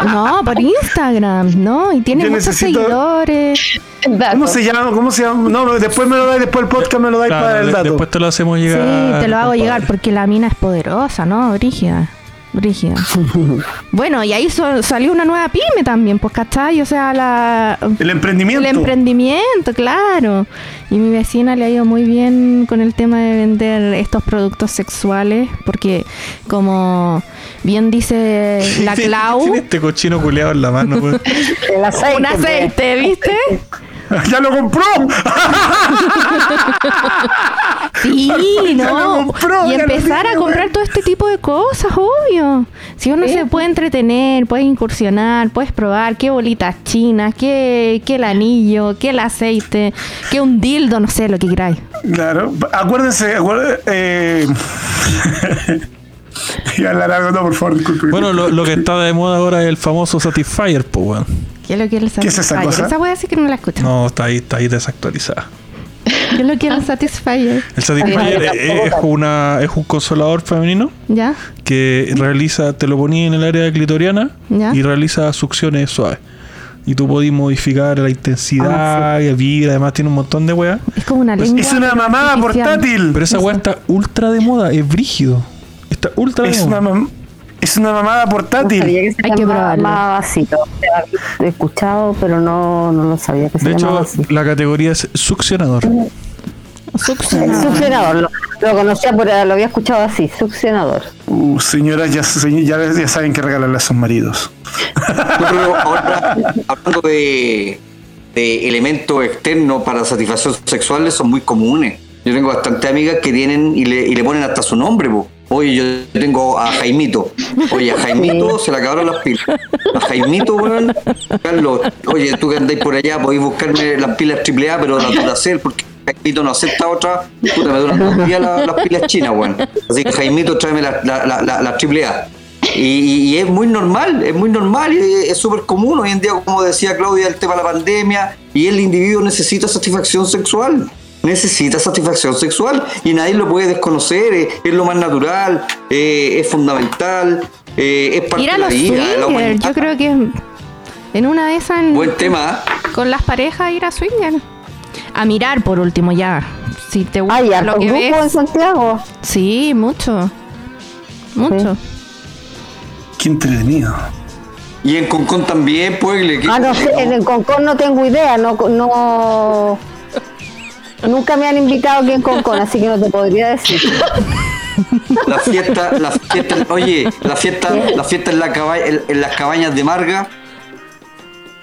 No, por Instagram, ¿no? Y tiene Yo muchos necesito- seguidores. El dato. ¿Cómo se llama? ¿Cómo se llama? No, no, después me lo dais, después el podcast me lo dais Claro, para el dato. después te lo hacemos llegar. Sí, te lo hago compadre. llegar porque la mina es poderosa, ¿no? Brígida. Brígida. bueno, y ahí so- salió una nueva pyme también, pues, ¿cachai? O sea, la, El emprendimiento. el emprendimiento, claro. Y mi vecina le ha ido muy bien con el tema de vender estos productos sexuales, porque como bien dice la Clau, Tiene este cochino culeado en la mano, pues. El aceite. un aceite, ¿viste? ¡Ya lo compró! Sí, Ya lo no. compró, y empezar a comprar todo este tipo de cosas, obvio. Si uno se puede entretener, puede incursionar, puedes probar qué bolitas chinas, qué, qué el anillo, qué el aceite, qué un dildo, no sé, lo que queráis. Claro, acuérdense, acuérdense eh... A hablar algo, no, por favor, disculpe. Bueno, lo, lo que está de moda ahora es el famoso Satisfyer, pues, weón. ¿Qué es lo que el ¿Qué es esa Satisfyer? cosa? Esa a decir que no la escucho. No, está ahí, está ahí desactualizada. ¿Qué es lo que es el Satisfyer? El Satisfyer es, es una, es un consolador femenino ¿Ya? que realiza, te lo ponía en el área clitoriana Ya. y realiza succiones suaves. Y tú podís modificar la intensidad, y vida, además tiene un montón de weas. Es como una lengua. es una mamada portátil. Pero esa wea está ultra de moda, es brígido. Está ultra Es una, es una mamada No portátil. sabía que se Hay que probarlo. vasito. He escuchado, pero no, no lo sabía que se De hecho, así. la categoría es succionador. Succionador. succionador, lo, lo conocía, por, lo había escuchado así, succionador. Uh, señoras, ya, ya, ya saben que regalarle a sus maridos. No, pero ahora, hablando de, de elementos externos para satisfacción sexual, son muy comunes. Yo tengo bastantes amigas que tienen y le, y le ponen hasta su nombre, po. Oye, yo tengo a Jaimito. Oye, a Jaimito se le acabaron las pilas. A Jaimito, weón. Carlos, oye, tú que andáis por allá, podéis buscarme las pilas AAA, pero las Duracell, porque Jaimito no acepta otra. Puta, me duran dos días las, las pilas chinas, weón. Así que Jaimito, tráeme las la, la, la, las AAA. Y, y- y es muy normal, es muy normal y es súper común hoy en día, como decía Claudia, el tema de la pandemia, y el individuo necesita satisfacción sexual, necesita satisfacción sexual y nadie lo puede desconocer, es, es lo más natural, eh, es fundamental, eh, es parte Ir a de la vida. de la swingers, humanidad. yo creo que en una de esas, en- Buen tema, ¿eh? con las parejas, ir a swinger. A mirar por último ya. Si te gusta Hay lo que grupos en ves. Santiago. Sí, mucho. Mucho. Qué entretenido. y en Concón también, pues. le- Ah, no sé, en el Concón no tengo idea, no, no. Nunca me han invitado aquí en Concón, así que no te podría decir. La fiesta, la fiesta, oye, la fiesta, la fiesta en, la caba- en- en las cabañas de Marga.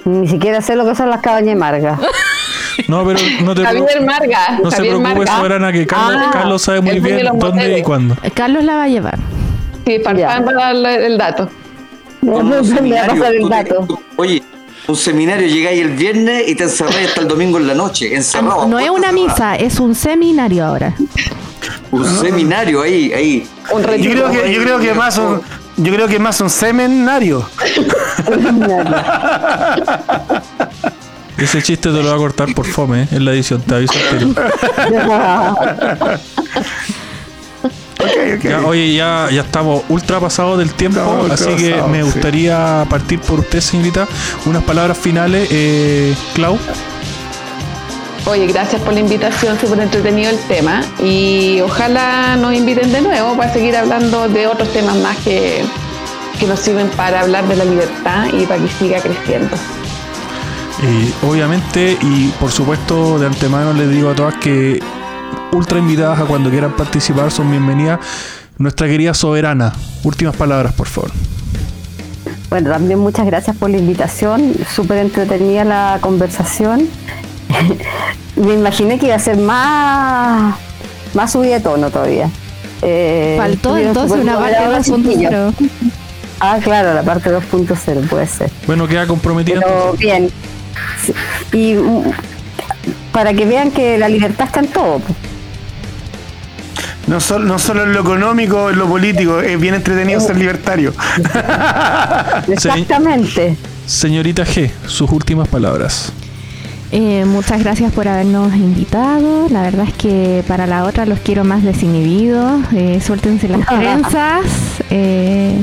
Ni siquiera sé lo que son las cabañas margas. No, pero no te Javier Marga. No se Javier preocupe, Marga. soberana, que Carlos, Ah, Carlos sabe muy bien de dónde y cuándo. Carlos la va a llevar. Sí, para, darle el dato. Un voy a pasar el dato. Oye, un seminario llegáis el viernes y te encerráis hasta el domingo en la noche, encerrado. Ah, No es una misa, es un seminario ahora. Un seminario ahí, ahí. Un Yo creo que, yo creo que más un, yo creo que más un seminario. Ese chiste te lo va a cortar por fome ¿eh? en la edición, te aviso Ya, oye, ya, ya estamos ultra pasados del tiempo, Estamos así que pasados, me sí. gustaría partir por usted, señorita. Unas palabras finales, eh, Clau. Oye, gracias por la invitación, súper entretenido el tema. Y ojalá nos inviten de nuevo para seguir hablando de otros temas más que, que nos sirven para hablar de la libertad y para que siga creciendo. Y obviamente y por supuesto de antemano les digo a todas que ultra invitadas a cuando quieran participar son bienvenidas. Nuestra querida soberana, últimas palabras por favor. Bueno, también muchas gracias por la invitación, súper entretenida la conversación. Me imaginé que iba a ser más, más subida de tono todavía. Eh, Faltó entonces una parte 2.0. Ah, claro, la parte 2.0 puede ser. Bueno, queda comprometida. Pero bien. Y mm, para que vean que la libertad está en todo. No, no solo en lo económico, en lo político, es bien entretenido ser libertario. Exactamente. Señorita G, sus últimas palabras. Eh, muchas gracias por habernos invitado. La verdad es que para la otra los quiero más desinhibidos. Eh, suéltense las trenzas. Eh,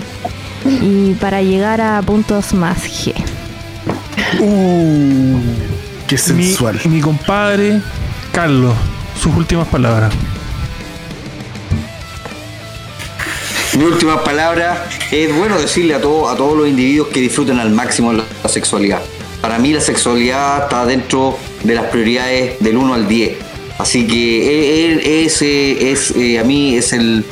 y para llegar a puntos más G. Uh, qué sensual. Mi, mi compadre, Carlos, sus últimas palabras. Mi última palabra es bueno decirle a, todo, a todos los individuos que disfruten al máximo la sexualidad. Para mí la sexualidad está dentro de las prioridades del 1 al 10. Así que ese es, eh, a mí es el,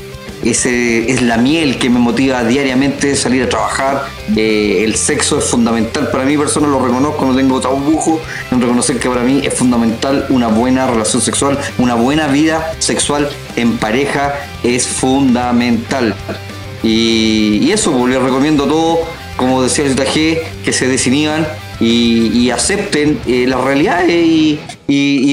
ese es la miel que me motiva diariamente salir a trabajar. Eh, el sexo es fundamental para mí, persona lo reconozco, no tengo tabujo en reconocer que para mí es fundamental una buena relación sexual, una buena vida sexual en pareja es fundamental. Y, eso, pues, les recomiendo a todos, como decía el G, que se desinhiban y, acepten eh, las realidades y,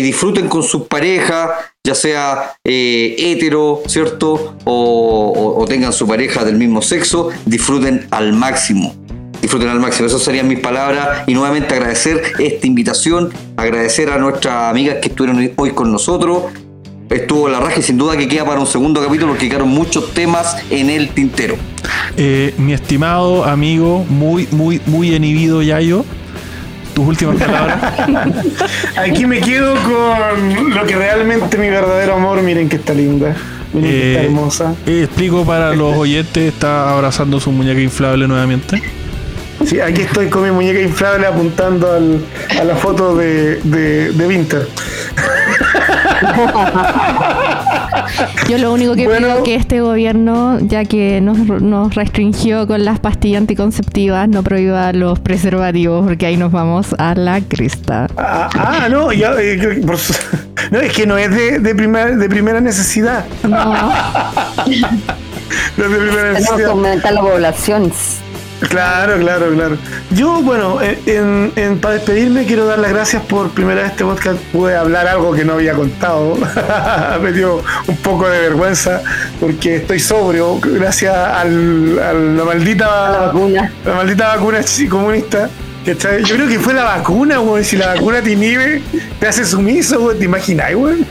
disfruten con sus parejas, ya sea eh, hetero, ¿cierto? O, tengan su pareja del mismo sexo, disfruten al máximo. Disfruten al máximo, esas serían mis palabras. Y nuevamente agradecer esta invitación, agradecer a nuestras amigas que estuvieron hoy con nosotros. Estuvo la raja sin duda que queda para un segundo capítulo porque quedaron muchos temas en el tintero. Eh, mi estimado amigo, muy, muy, muy inhibido Yayo, tus últimas palabras. Aquí me quedo con lo que realmente mi verdadero amor, miren que está linda. Miren que está eh, hermosa. Eh, explico para los oyentes, está abrazando su muñeca inflable nuevamente. Sí, aquí estoy con mi muñeca inflable apuntando al, a la foto de, de, de Winter. Yo lo único que bueno, pido que este gobierno, ya que nos, nos, restringió con las pastillas anticonceptivas, no prohíba los preservativos, porque ahí nos vamos a la crista. Ah, ah no, ya, eh, por, no, es que no es de, de, primer, de primera necesidad. No. no es de primera necesidad. Tenemos que aumentar la población. Claro, claro, claro. Yo, bueno, en, para despedirme quiero dar las gracias por primera vez este podcast. Pude hablar algo que no había contado. Me dio un poco de vergüenza porque estoy sobrio gracias al, a la maldita la vacuna. La maldita vacuna comunista. Yo creo que fue la vacuna, güey. Si la vacuna te inhibe, te hace sumiso, güey. ¿Te imaginas, güey?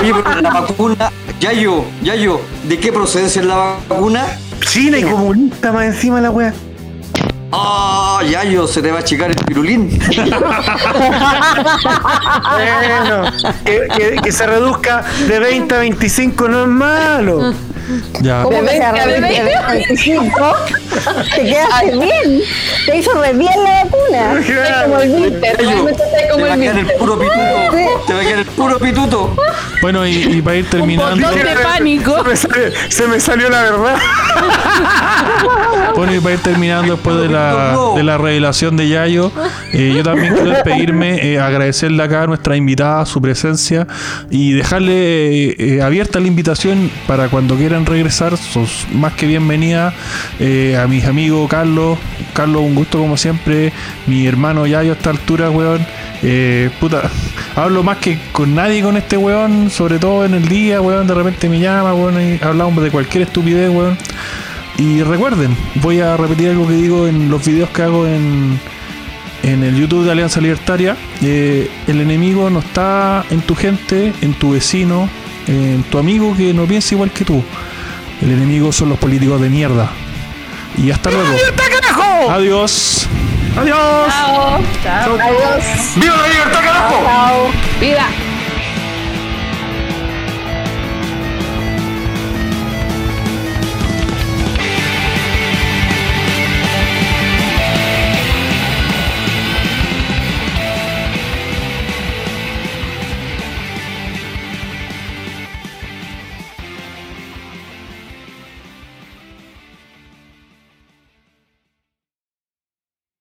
Oye, pero la vacuna, ya yo, ya yo, ¿de qué procedencia es la vacuna? China y comunista más encima la wea. ¡Ah! Oh, Yayo, se te va a achicar el pirulín. bueno, que, que, se reduzca de 20 a 25 no es malo. Ya. ¿Cómo de 20 a 25? Te quedas bien. Te hizo re bien la vacuna. Como el Winter. como te va a quedar el puro pituto. Te va a quedar el puro pituto. Bueno, y, y para ir terminando. Un de pánico. Se me, salió, se me salió la verdad. Bueno, y para ir terminando después de la, de la revelación de Yayo, eh, yo también quiero despedirme, eh, agradecerle acá a nuestra invitada su presencia y dejarle eh, abierta la invitación para cuando quieran regresar, sos más que bienvenida eh, a mis amigos Carlos. Carlos, un gusto como siempre. Mi hermano Yayo a esta altura, weón. Eh, hablo más que con nadie con este weón, sobre todo en el día, weón. De repente me llama, weón, y hablamos de cualquier estupidez, weón. Y recuerden, voy a repetir algo que digo en los videos que hago en, en el YouTube de Alianza Libertaria. Eh, el enemigo no está en tu gente, en tu vecino, en tu amigo que no piensa igual que tú. El enemigo son los políticos de mierda. Y hasta luego. Adiós. Adiós. Chao. Chao. Adiós. ¡Viva la libertad, carajo! Chao. ¡Viva!